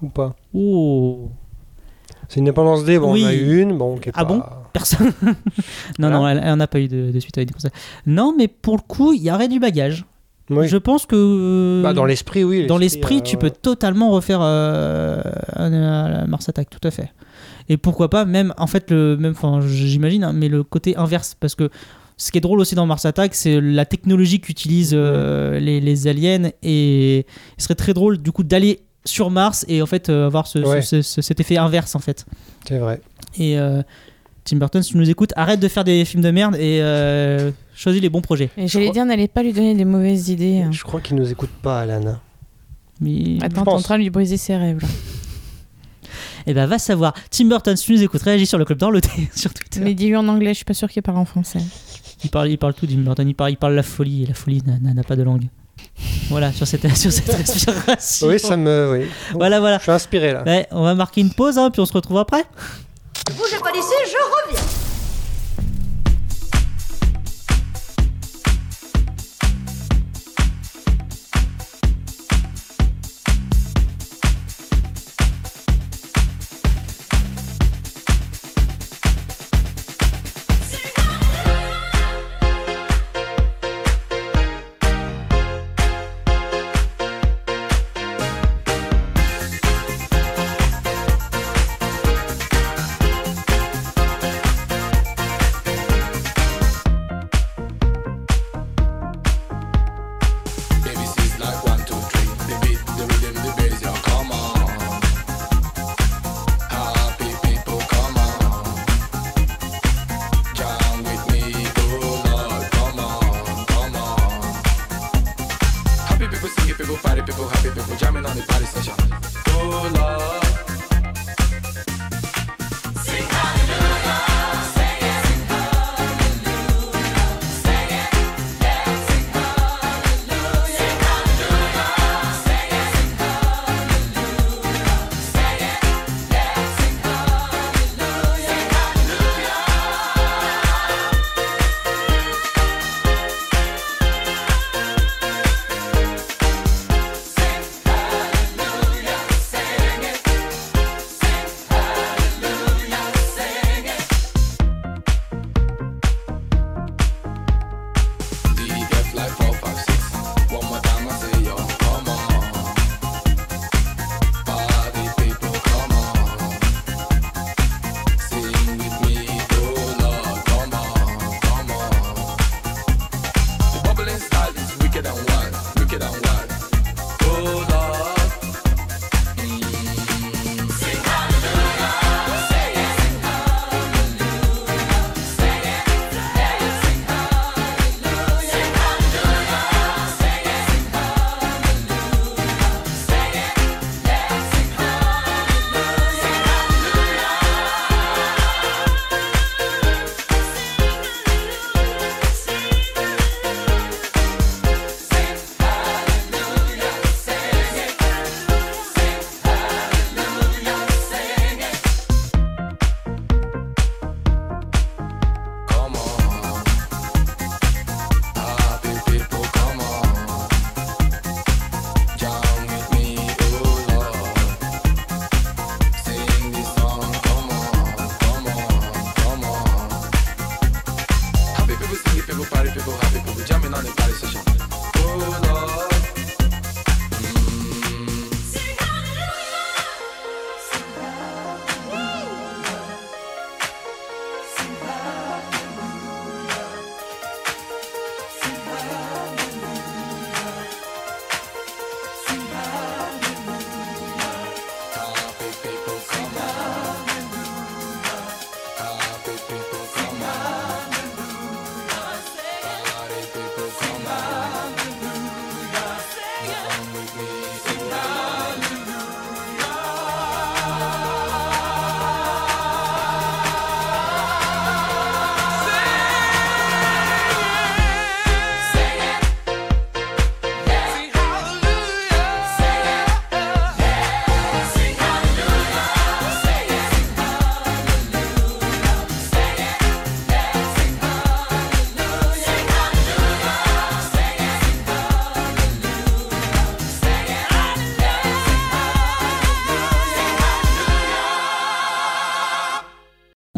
ou pas Oh, C'est Independence Day, bon, Oui. on a eu une, bon, qui est Ah pas- bon personne. non, non, elle, elle n'a pas eu de, de suite avec Independence Day. Non, mais pour le coup, il y aurait du bagage. Oui. Je pense que. Bah, dans l'esprit, oui. Dans l'esprit, euh, tu ouais. peux totalement refaire euh, un- un Mars Attack, tout à fait. Et pourquoi pas, même, en fait, le même, enfin, j'imagine, hein, mais le côté inverse, parce que ce qui est drôle aussi dans Mars Attack, c'est la technologie qu'utilisent euh, les, les aliens, et il serait très drôle, du coup, d'aller sur Mars et en fait euh, avoir ce- ce- Ouais. ce- ce- cet effet inverse, en fait. C'est vrai. Et euh, Tim Burton, si tu nous écoutes, arrête de faire des films de merde et euh, choisis les bons projets. Et j'allais dire, n'allez pas lui donner des mauvaises idées. hein. Je crois qu'il nous écoute pas, Alan. Mais... Attends, t'es en train de lui briser ses rêves. Là. Et ben va savoir. Tim Burton, si tu nous écoutes, réagis sur le club d'Orloté sur Twitter. Mais dis-lui en anglais, je suis pas sûr qu'il parle en français. Il parle, il parle tout, Burton. Il parle, il parle la folie et la folie n'a- pas de langue. Voilà, sur cette, sur cette respiration. Oui, ça me. Oui. Voilà, voilà. Je suis inspiré là. Ouais, on va marquer une pause, hein, puis on se retrouve après. Bougez pas d'ici, je reviens.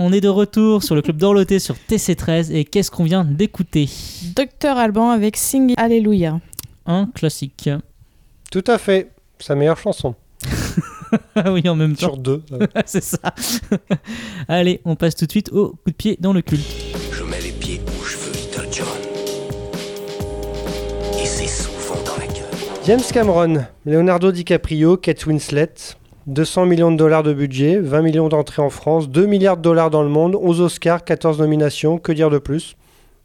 On est de retour sur le club d'Orloté sur TC13 et qu'est-ce qu'on vient d'écouter Docteur Alban avec Sing Alléluia. Un classique. Tout à fait. Sa meilleure chanson. Ah oui, en même temps. Sur deux. C'est ça. Allez, on passe tout de suite au coup de pied dans le culte. Je mets les pieds où je veux, Little John. Et c'est souvent dans la gueule. James Cameron, Leonardo DiCaprio, Kate Winslet. 200 millions de dollars de budget, 20 millions d'entrées en France, 2 milliards de dollars dans le monde, 11 Oscars, 14 nominations, que dire de plus?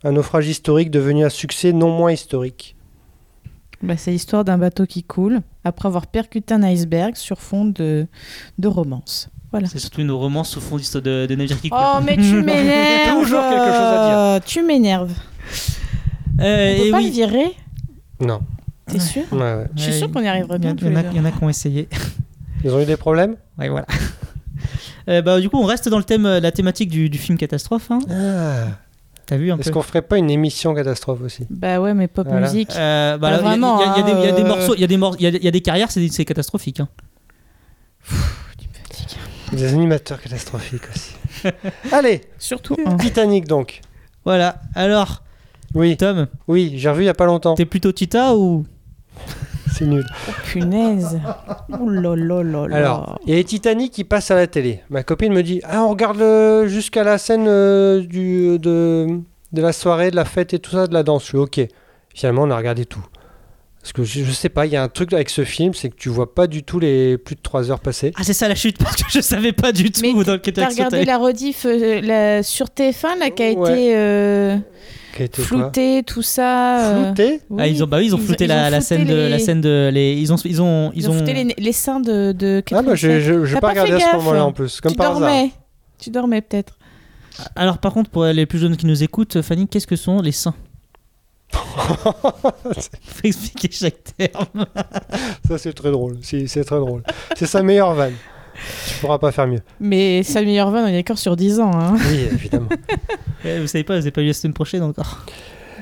Un naufrage historique devenu un succès non moins historique. Bah, c'est l'histoire d'un bateau qui coule après avoir percuté un iceberg sur fond de, de romance. Voilà. C'est surtout une romance au fond d'histoire de, de navire qui coule. Oh, mais tu m'énerves Toujours quelque chose à Tu m'énerves. Euh, On peut et pas oui. le virer? Non. T'es sûr? Ouais, ouais. Je suis sûr qu'on y arriverait bien y il y en a qui ont essayé. Ils ont eu des problèmes? Ouais, voilà. Euh, bah, du coup, on reste dans le thème, euh, la thématique du, du film catastrophe. hein. Ah. T'as vu un Est-ce peu qu'on ferait pas une émission catastrophe aussi? Bah ouais, mais pop Voilà. musique. Euh, bah, Pas là, il y a- vraiment, il y, a- il y a des- il y a des hein, morceaux, il y a des mor- il y a- il y a des carrières, c'est c'est catastrophique. hein. Des animateurs catastrophiques aussi. Allez, Surtout un. Titanic donc. Voilà. Alors, Oui, Tom, oui, j'ai revu il y a pas longtemps. t'es plutôt Tita ou? C'est nul. Oh, punaise. Ouh là là là là. Alors, il y a les Titanic qui passent à la télé. Ma copine me dit Ah, on regarde le- jusqu'à la scène euh, du, de, de la soirée, de la fête et tout ça, de la danse. Je suis ok. Finalement, on a regardé tout. Parce que je, je sais pas, il y a un truc avec ce film, c'est que tu vois pas du tout les plus de 3 heures passer. Ah, c'est ça la chute parce que je savais pas du tout Mais dans le T'as regardé la rediff euh, la- sur TF1 là, qui a Ouais. été. euh, Flouté, tout ça. euh, Flouté oui. Ah, ils ont, bah oui, ils ont flouté la, scène de les- la scène de les ils ont ils ont Ils ont flouté les, les seins de, de Ah bah j'ai T'as pas pas regardé à ce moment-là en plus, comme Tu par hasard. dormais. Tu dormais peut-être. Alors par contre pour les plus jeunes qui nous écoutent, Fanny, qu'est-ce que sont les seins Faut expliquer chaque terme. Ça c'est très drôle, c'est très drôle. C'est sa meilleure vanne. Tu pourras pas faire mieux. Mais sa meilleure vanne, on est d'accord sur 10 ans. Hein. Oui, évidemment. Eh, Vous savez pas, vous avez pas vu la semaine prochaine encore.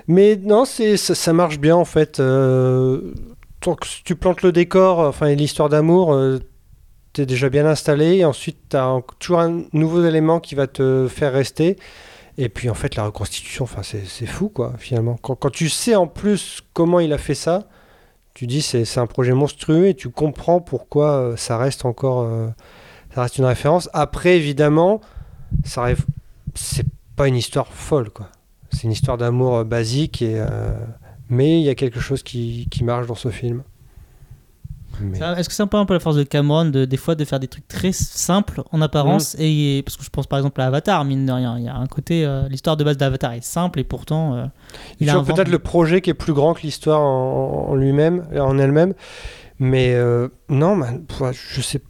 Mais non, c'est ça, ça marche bien en fait. Euh, tant que tu plantes le décor, enfin et l'histoire d'amour, euh, t'es déjà bien installé. Et ensuite, t'as toujours un nouveau élément qui va te faire rester. Et puis en fait, la reconstitution, enfin c'est c'est fou quoi finalement. Quand, quand tu sais en plus comment il a fait ça, tu dis c'est un projet monstrueux et tu comprends pourquoi euh, ça reste encore, euh, ça reste une référence. Après évidemment, ça rêve, c'est pas une histoire folle quoi. C'est une histoire d'amour euh, basique, et, mais il y a quelque chose qui marche dans ce film. Mais- Est-ce que c'est un peu un peu la force de Cameron de des fois de faire des trucs très simples en apparence Mm. et parce que je pense par exemple à Avatar mine de rien il y a un côté euh, l'histoire de base d'Avatar est simple et pourtant euh, il Il a y a invente- peut-être le projet qui est plus grand que l'histoire en, en lui-même, en elle-même. Mais euh, non, pff, je sais.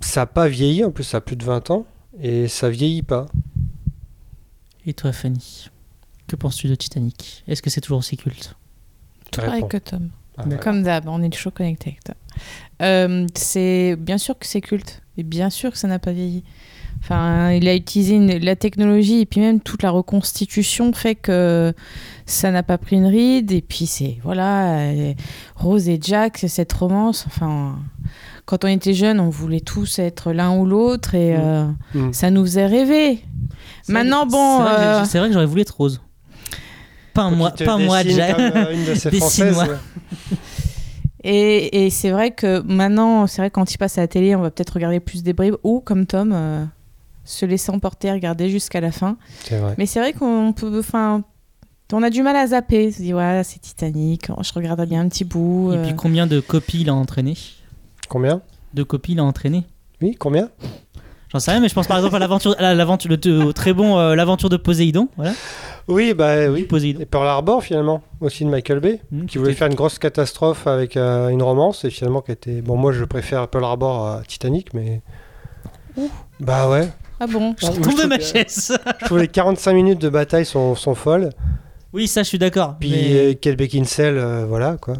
Ça n'a pas vieilli, en plus, ça a plus de 20 ans. Et ça vieillit pas. Et toi Fanny que penses-tu de Titanic? Est-ce que c'est toujours aussi culte? Pareil que Tom. Ah. Comme d'hab, on est toujours connecté avec toi. Euh, c'est bien sûr que c'est culte et bien sûr que ça n'a pas vieilli. Enfin, il a utilisé une- la technologie et puis même toute la reconstitution fait que ça n'a pas pris une ride et puis c'est voilà euh, Rose et Jack, c'est cette romance. Enfin, quand on était jeunes, on voulait tous être l'un ou l'autre et Mm. euh, Mm. ça nous faisait rêver. Maintenant, bon, c'est vrai, que euh, c'est vrai que j'aurais voulu être rose pas moi pas moi Jack comme, euh, une de ces françaises. ouais. Et, et c'est vrai que maintenant, c'est vrai que quand il passe à la télé, on va peut-être regarder plus des bribes ou comme Tom, euh, se laisser emporter, regarder jusqu'à la fin. C'est vrai. Mais c'est vrai qu'on peut, enfin, on a du mal à zapper. On se dit ouais, c'est Titanic. oh, je regarde bien un petit bout. et euh. puis combien de copies il a entraîné? Combien? De copies il a entraîné? Oui, combien? J'en sais rien, mais je pense par exemple à l'aventure, à l'aventure, le, au très bon euh, l'aventure de Poséidon, voilà. Oui, bah oui. Poséidon. Et Pearl Harbor, finalement, aussi de Michael Bay, Mm, qui voulait faire une grosse catastrophe avec euh, une romance, et finalement qui était... Bon, moi, je préfère Pearl Harbor à Titanic, mais... Bah ouais. Ah bon Je Moi, tombe de trouve ma chaise. Je trouve les 45 minutes de bataille sont, sont folles. Oui, ça, je suis d'accord. Puis mais- euh, Kate Beckinsale, euh, voilà quoi.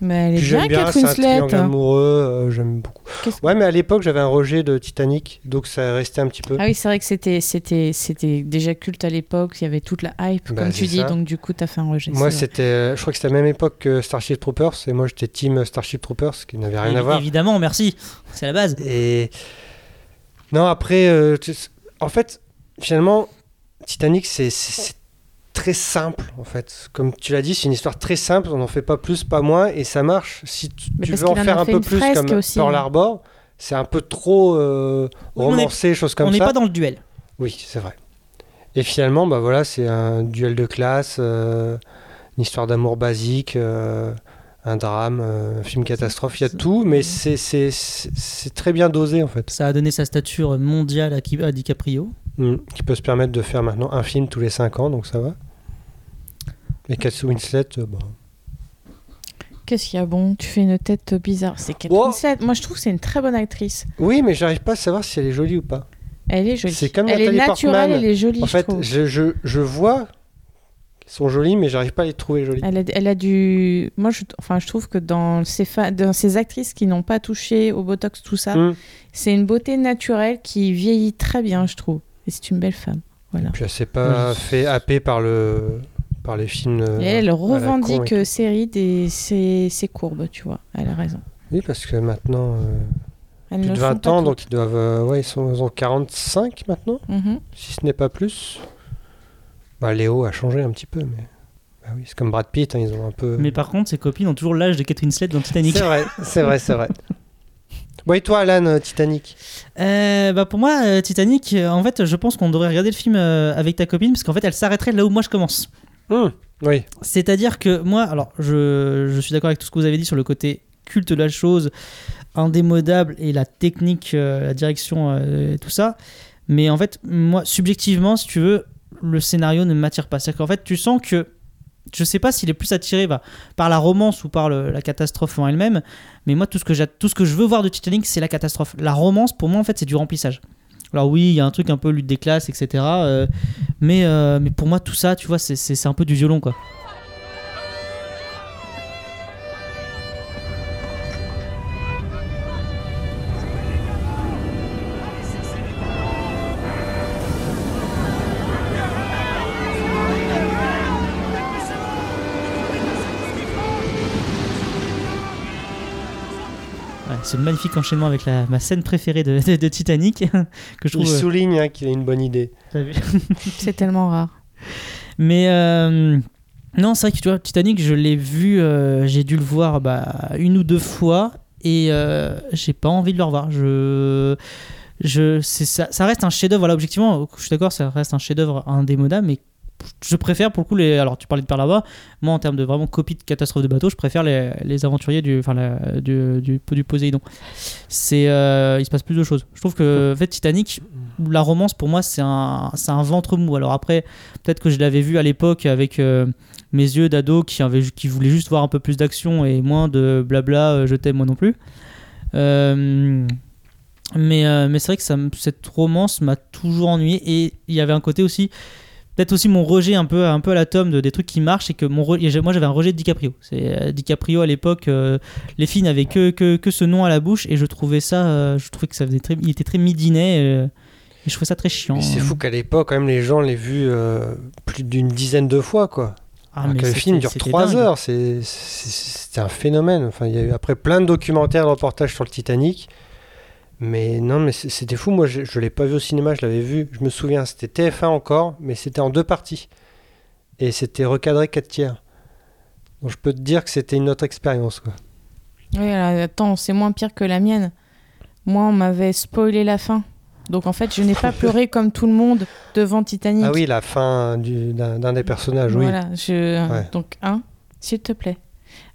Mais elle est Puis bien, j'aime bien, Kate c'est un Winslet. amoureux, euh, j'aime beaucoup. Ouais, mais à l'époque, j'avais un rejet de Titanic, donc ça restait un petit peu. Ah oui, c'est vrai que c'était, c'était, c'était déjà culte à l'époque. Il y avait toute la hype, Bah, comme tu dis. ça. Donc du coup, t'as fait un rejet. Moi, c'était, euh, je crois que c'était la même époque que Starship Troopers, et moi j'étais team Starship Troopers, qui n'avait rien à voir. Évidemment, merci. C'est la base. Et non, après, euh, tu- en fait, finalement, Titanic, c'est très simple, en fait. Comme tu l'as dit, c'est une histoire très simple, on n'en fait pas plus, pas moins, et ça marche. Si tu, veux en faire a un peu plus comme aussi, Pearl hein. Harbor, c'est un peu trop euh, on romancé, choses comme On ça. n'est pas dans le duel. Oui, c'est vrai. Et finalement, bah voilà, c'est un duel de classe, euh, une histoire d'amour basique, euh, un drame, euh, un film catastrophe, il y a tout, mais c'est c'est- c'est c'est très bien dosé en fait. Ça a donné sa stature mondiale à, DiCaprio. Mm, qui peut se permettre de faire maintenant un film tous les 5 ans, donc ça va. Et Kate Winslet, euh, bah, Qu'est-ce qu'il y a bon Tu fais une tête bizarre. C'est Kate Wow. Winslet. Moi, je trouve que c'est une très bonne actrice. oui, mais j'arrive pas à savoir si elle est jolie ou pas. Elle est jolie. C'est comme elle est naturelle, Portman. elle est jolie. en je fait, je, je, je vois qu'elles sont jolies, mais j'arrive pas à les trouver jolies. Elle a, elle a du. Moi, je, enfin, je trouve que dans ces, fa- dans ces actrices qui n'ont pas touché au botox, tout ça, Mm. c'est une beauté naturelle qui vieillit très bien, je trouve. Et c'est une belle femme. Voilà. Puis elle s'est pas fait happer par, le, par les films. euh, Et elle et revendique tout. euh, ses rides et ses, courbes, tu vois. Elle a raison. Oui, parce que maintenant, euh, Elle plus de le font 20 pas ans, donc ils doivent. euh, ouais, ils, sont, ils ont 45 maintenant, Mhm. si ce n'est pas plus. Bah, Léo a changé un petit peu, mais. Bah oui, c'est comme Brad Pitt, hein, ils ont un peu. Mais par contre, ses copines ont toujours l'âge de Kate Winslet dans Titanic. C'est vrai, c'est vrai, c'est vrai. Bon, et toi, Alan, euh, Titanic? Euh, bah pour moi, Titanic, en fait, je pense qu'on devrait regarder le film avec ta copine parce qu'en fait, elle s'arrêterait là où moi je commence. Hum, Oui. C'est-à-dire que moi, alors, je, je suis d'accord avec tout ce que vous avez dit sur le côté culte de la chose, indémodable et la technique, euh, la direction, euh, et tout ça. Mais en fait, moi, subjectivement, si tu veux, le scénario ne m'attire pas. C'est-à-dire qu'en fait, tu sens que je sais pas s'il est plus attiré bah, par la romance ou par la catastrophe en elle-même, mais moi tout ce que tout ce que je veux voir de Titanic, c'est la catastrophe. La romance, pour moi, en fait, c'est du remplissage. Alors oui, il y a un truc un peu lutte des classes, etc. euh, mais, euh, mais pour moi, tout ça, tu vois, c'est- un peu du violon, quoi. Ce magnifique enchaînement avec la, ma scène préférée de, de- de Titanic, que je Il trouve... euh, souligne hein, qu'il a une bonne idée. C'est tellement rare. Mais euh, non, c'est vrai que tu vois, Titanic, je l'ai vu, euh, j'ai dû le voir bah, une ou deux fois et euh, j'ai pas envie de le revoir. Je, je, c'est ça, ça reste un chef-d'œuvre. Voilà, objectivement, je suis d'accord, ça reste un chef-d'œuvre indémodable, mais je préfère pour le coup les. Alors, tu parlais de Pearl Harbor, moi en termes de vraiment copie de catastrophe de bateau, je préfère les, les aventuriers du, enfin, du, du, du Poséidon. C'est, euh, il se passe plus de choses. Je trouve que, en fait, Titanic, la romance pour moi, c'est un, c'est un ventre mou. Alors après, peut-être que je l'avais vu à l'époque avec euh, mes yeux d'ado qui, avait, qui voulaient juste voir un peu plus d'action et moins de blabla, euh, je t'aime moi non plus. Mais mais c'est vrai que cette romance m'a toujours ennuyé et il y avait un côté aussi peut-être aussi mon rejet un peu un peu à la tome de des trucs qui marchent et que mon re- moi j'avais un rejet de DiCaprio c'est euh, DiCaprio à l'époque euh, les filles n'avaient que, que que ce nom à la bouche et je trouvais ça euh, je trouvais que ça faisait très il était très midinet euh, et je trouvais ça très chiant c'est fou qu'à l'époque, quand même, les gens l'aient vu plus d'une dizaine de fois, quoi. Ah, Alors que le film dure c'était 3 dingue. heures, c'est- un phénomène. Enfin, il y a eu après plein de documentaires, de reportages sur le Titanic. Mais non, mais c'était fou. Moi, je ne l'ai pas vu au cinéma, je l'avais vu. Je me souviens, c'était TF1 encore, mais c'était en deux parties. Et c'était recadré 4 tiers. Donc je peux te dire que c'était une autre expérience. Quoi. Oui, alors, attends, c'est moins pire que la mienne. Moi, on m'avait spoilé la fin. Donc en fait, je n'ai pas pleuré comme tout le monde devant Titanic. Ah oui, la fin du- d'un des personnages, oui. Voilà, je... Ouais. donc un, s'il te plaît.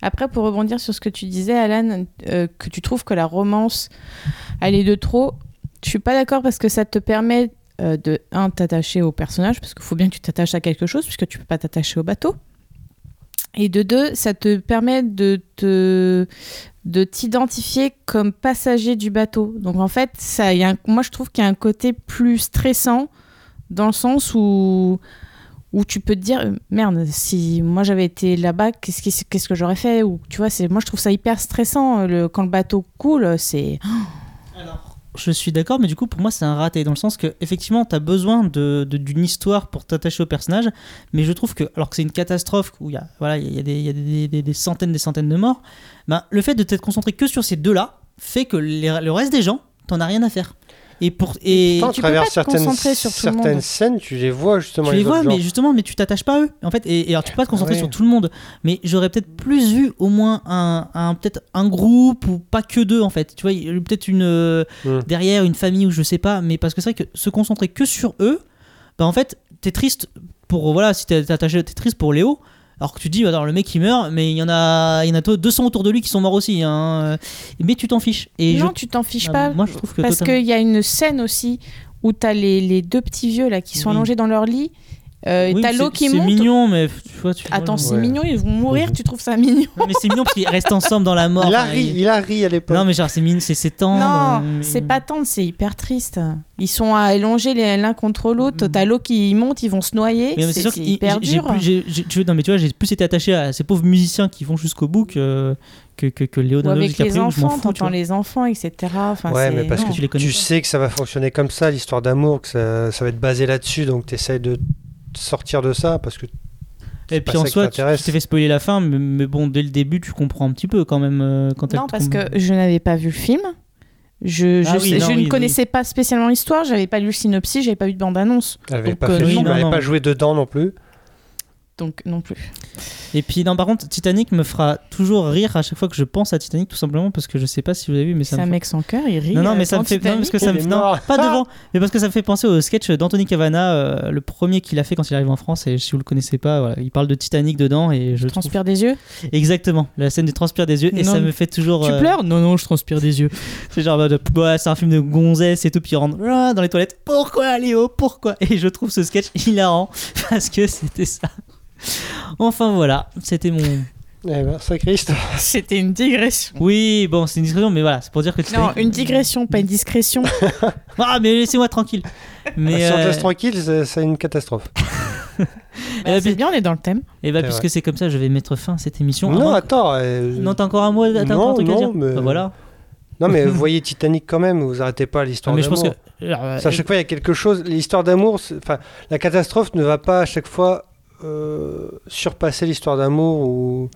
Après, pour rebondir sur ce que tu disais, Alan, euh, que tu trouves que la romance, elle est de trop, je suis pas d'accord parce que ça te permet euh, de, un, t'attacher au personnage, parce qu'il faut bien que tu t'attaches à quelque chose, puisque tu peux pas t'attacher au bateau. Et de deux, ça te permet de te de t'identifier comme passager du bateau. Donc en fait, ça, moi je trouve qu'il y a un côté plus stressant dans le sens où où tu peux te dire euh, merde si moi j'avais été là-bas qu'est-ce que j'aurais fait ou tu vois c'est moi je trouve ça hyper stressant euh, quand le bateau coule c'est Je suis d'accord, mais du coup, pour moi, c'est un raté dans le sens que, effectivement, tu as besoin de- d'une histoire pour t'attacher au personnage, mais je trouve que, alors que c'est une catastrophe où il y a, voilà, il y a, des, y a des, des- centaines, des centaines de morts, ben, le fait de t'être concentré que sur ces deux-là fait que le reste des gens, t'en as rien à faire. Et pour et Pourtant, à tu peux pas te concentrer sur tout le certaines monde. scènes, tu les vois justement. tu les vois, mais gens. justement, mais tu t'attaches pas à eux. En fait, et, et alors tu peux pas te concentrer Ouais. sur tout le monde. Mais j'aurais peut-être plus vu au moins un, un- peut-être un groupe ou pas que deux en fait. Tu vois, il y a eu peut-être une euh, Mm. derrière une famille ou je sais pas. Mais parce que c'est vrai que se concentrer que sur eux, bah en fait, t'es triste pour voilà si t'es t'es attaché, t'es triste pour Léo. Alors que tu te dis, alors, le mec il meurt, mais il y en a, il y en a to- 200 autour de lui qui sont morts aussi. hein. Mais tu t'en fiches. Et non je- tu t'en fiches Ah, pas Moi je trouve que parce totalement. qu'il y a une scène aussi où t'as les, les deux petits vieux là qui sont Oui. allongés dans leur lit euh, Oui, t'as c'est- l'eau qui C'est monte mignon, mais tu vois, tu attends c'est Ouais. mignon ils vont mourir tu trouves ça mignon? Non, mais c'est mignon parce qu'ils restent ensemble dans la mort. Il a ri, il a ri à l'époque. Non, mais genre, c'est mignon, c'est c'est tendre. Non, mais- c'est pas tendre, c'est hyper triste. Ils sont allongés l'un contre l'autre. Mm. T'as l'eau qui monte, ils vont se noyer. Mais c'est C'est c'est hyper dur. plus- j'ai- j'ai- tu veux- non, mais tu vois, j'ai plus été attaché à ces pauvres musiciens qui vont jusqu'au bout que, que, que, que Leonardo avec les enfants, t'entends les enfants, etc. Enfin, ouais, c'est- mais parce non. que tu les connais tu sais que ça va fonctionner comme ça, l'histoire d'amour, que ça, ça va être basé là-dessus, donc tu essaies de sortir de ça parce que Et puis en soi, tu t'es fait spoiler la fin, mais, mais bon, dès le début, tu comprends un petit peu quand même. euh, quand Non, parce tombe- que je n'avais pas vu le film. Je, je, Ah oui, sais- non, je oui, ne connaissais pas spécialement l'histoire, j'avais pas lu le synopsis, j'avais pas vu de bande-annonce. elle avait Donc, pas euh, non, non. pas joué dedans non plus. Donc non plus. Et puis, non, par contre, Titanic me fera toujours rire à chaque fois que je pense à Titanic, tout simplement parce que je sais pas si vous avez vu, mais ça C'est un me fait- mec sans cœur, il rit. Non, non, euh, mais ça me fait. Non, parce que ça me Il est non, mort. pas devant, mais parce que ça me fait penser au sketch d'Anthony Cavana, euh, le premier qu'il a fait quand il arrive en France. Et si vous le connaissez pas, voilà, il parle de Titanic dedans et je trouve- Transpire des yeux Exactement, la scène du transpire des yeux et Non, ça me fait toujours. Tu euh, pleures? Non, non, je transpire des yeux. C'est genre, en mode, ouais, c'est un film de gonzesse et tout, puis il rentre ah, dans les toilettes. Pourquoi, Léo? Pourquoi? Et je trouve ce sketch hilarant parce que c'était ça. Enfin voilà, c'était mon. Eh ben, sacré histoire. C'était une digression. Oui, bon, c'est une discussion, mais voilà, c'est pour dire que Non, Titanic. une digression, pas une discrétion. Ah, mais laissez-moi tranquille. Mais. Si on te euh, laisse tranquille, c'est c'est une catastrophe. eh Bah, c'est ben, bien, on est dans le thème. eh ben, C'est puisque vrai. c'est comme ça, je vais mettre fin à cette émission. non, Ah, moi- attends. euh, Non, t'as encore un mot, t'as Non, encore un truc à non, dire mais- Bah, voilà. non, mais vous voyez Titanic quand même, vous arrêtez pas Ah, l'histoire mais je pense d'amour. que. alors, euh, C'est à chaque fois, il y a quelque chose. L'histoire d'amour, c'est- enfin, la catastrophe ne va pas à chaque fois euh, surpasser l'histoire d'amour ou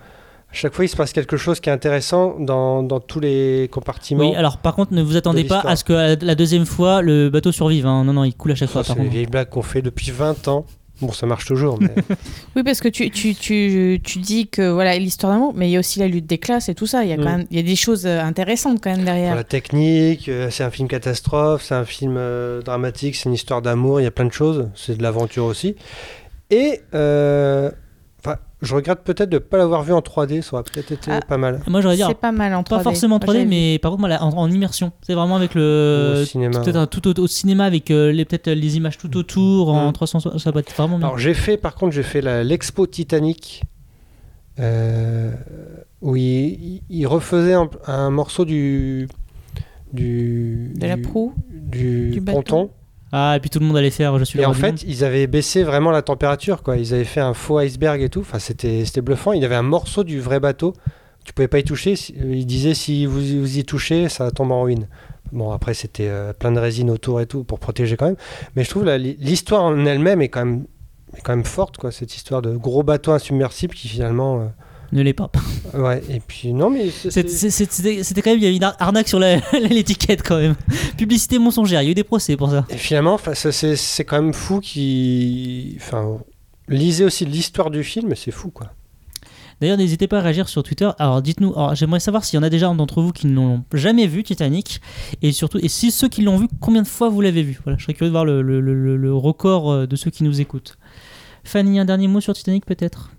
à chaque fois il se passe quelque chose qui est intéressant dans, dans tous les compartiments. Oui, alors par contre, ne vous attendez de pas à ce que la- la deuxième fois le bateau survive. hein. Non, non, il coule à chaque Ça, fois. c'est par une contre. vieille blague qu'on fait depuis 20 ans. Bon, ça marche toujours, mais Oui, parce que tu, tu, tu, tu dis que voilà l'histoire d'amour, mais il y a aussi la lutte des classes et tout ça. Il y a quand Mm. même il y a des choses euh, intéressantes quand même derrière. la technique, euh, c'est un film catastrophe, c'est un film euh, dramatique, c'est une histoire d'amour, il y a plein de choses. C'est de l'aventure aussi. Et euh, enfin, je regrette peut-être de ne pas l'avoir vu en 3D, ça aurait peut-être été Ah, pas mal. Moi, j'aurais dire C'est pas mal en 3D. pas forcément en Moi, j'avais 3D, vu. mais par contre, moi, en, en immersion. C'est vraiment avec le. Au cinéma, Peut-être un- tout au, au cinéma avec euh, les, peut-être les images tout autour en Mm. 360. Ça va être vraiment bien. Alors j'ai fait, par contre, j'ai fait la- l'expo Titanic euh, où il, il- refaisait un, un morceau du du De la proue du, ponton. Ah, et puis tout le monde allait faire Je suis Et le en du fait, monde. ils avaient baissé vraiment la température, quoi. Ils avaient fait un faux iceberg et tout. Enfin, c'était bluffant. Il y avait un morceau du vrai bateau. Tu pouvais pas y toucher. Euh, Il disait si vous, vous y touchez, ça tombe en ruine. Bon, après, c'était euh, plein de résine autour et tout pour protéger quand même. Mais je trouve l'histoire en elle-même est quand même est quand même forte, quoi. Cette histoire de gros bateau insubmersible qui finalement, euh, Ne l'est pas. ouais. Et puis non, mais C'était quand même, il y avait une ar- arnaque sur l'étiquette quand même. Publicité mensongère, il y a eu des procès pour ça. Et finalement, enfin, c'est quand même fou qui, enfin, lisez aussi l'histoire du film, c'est fou, quoi. D'ailleurs, n'hésitez pas à réagir sur Twitter. Alors, dites-nous, j'aimerais savoir s'il y en a déjà d'entre vous qui n'ont jamais vu Titanic. Et surtout, et si ceux qui l'ont vu, combien de fois vous l'avez vu? Voilà, je serais curieux de voir le, le- le- le record euh, de ceux qui nous écoutent. Fanny, un dernier mot sur Titanic peut-être?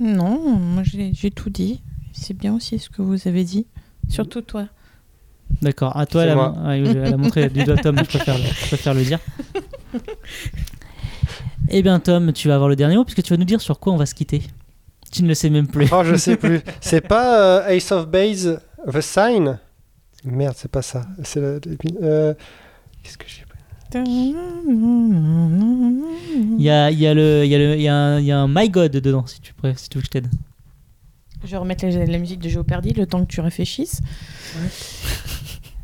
Non, moi j'ai tout dit. C'est bien aussi ce que vous avez dit. Surtout toi. D'accord, à toi, elle a, ah elle a montré du doigt Tom, je préfère, le- je préfère le dire. Eh bien, Tom, tu vas avoir le dernier mot puisque tu vas nous dire sur quoi on va se quitter. Tu ne le sais même plus. Oh, je sais plus. C'est pas euh, Ace of Base, The Sign? Merde, c'est pas ça. C'est le- euh, Qu'est-ce que j'ai Il y a, il y, a le- il y, a le- il y, a un- il y a un My God dedans, si tu, si tu veux que je t'aide. Je vais remettre la, la musique de Géopardy le temps que tu réfléchisses.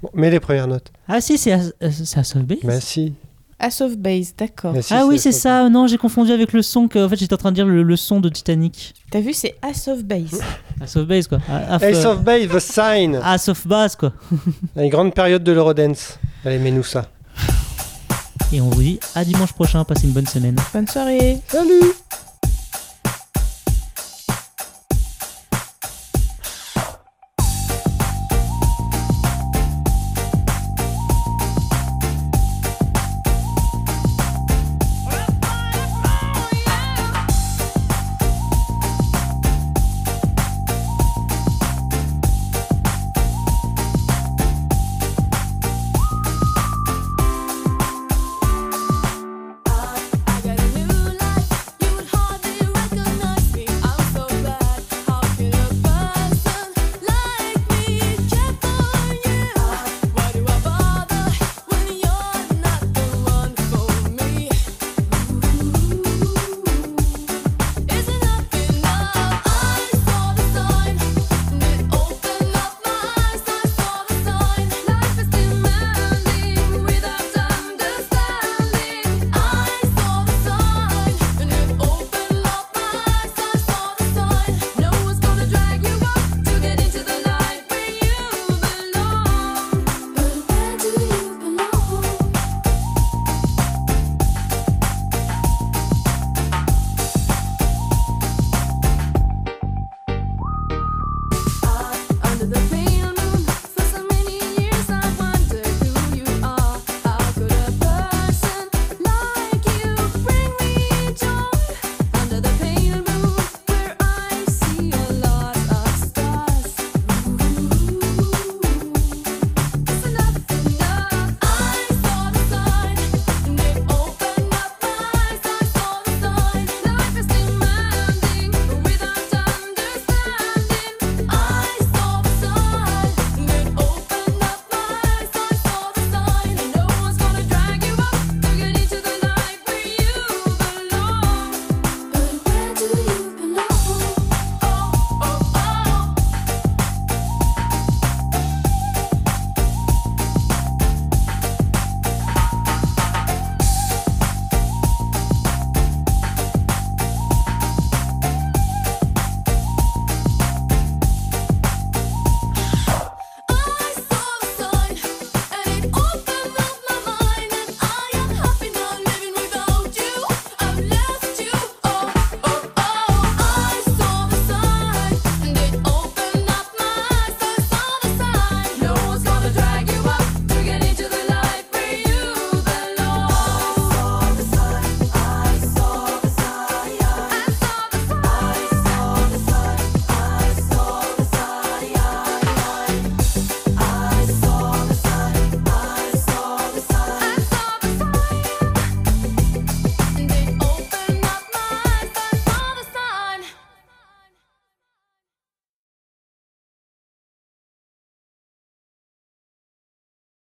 Bon, mets les premières notes. Ah si, c'est As- euh, Base Bah si. Of Base, d'accord. Bah, si, Ah oui, c'est ça. Non, j'ai confondu avec le son que. En fait, j'étais en train de dire le, le son de Titanic. T'as vu, c'est Ace of Base. Ace of Base, quoi. Ah, Base. Ace of Base, The Sign Ace of Base, quoi. Une grande période de l'Eurodance. Allez, mets-nous ça. Et on vous dit à dimanche prochain. Passez une bonne semaine. Bonne soirée. Salut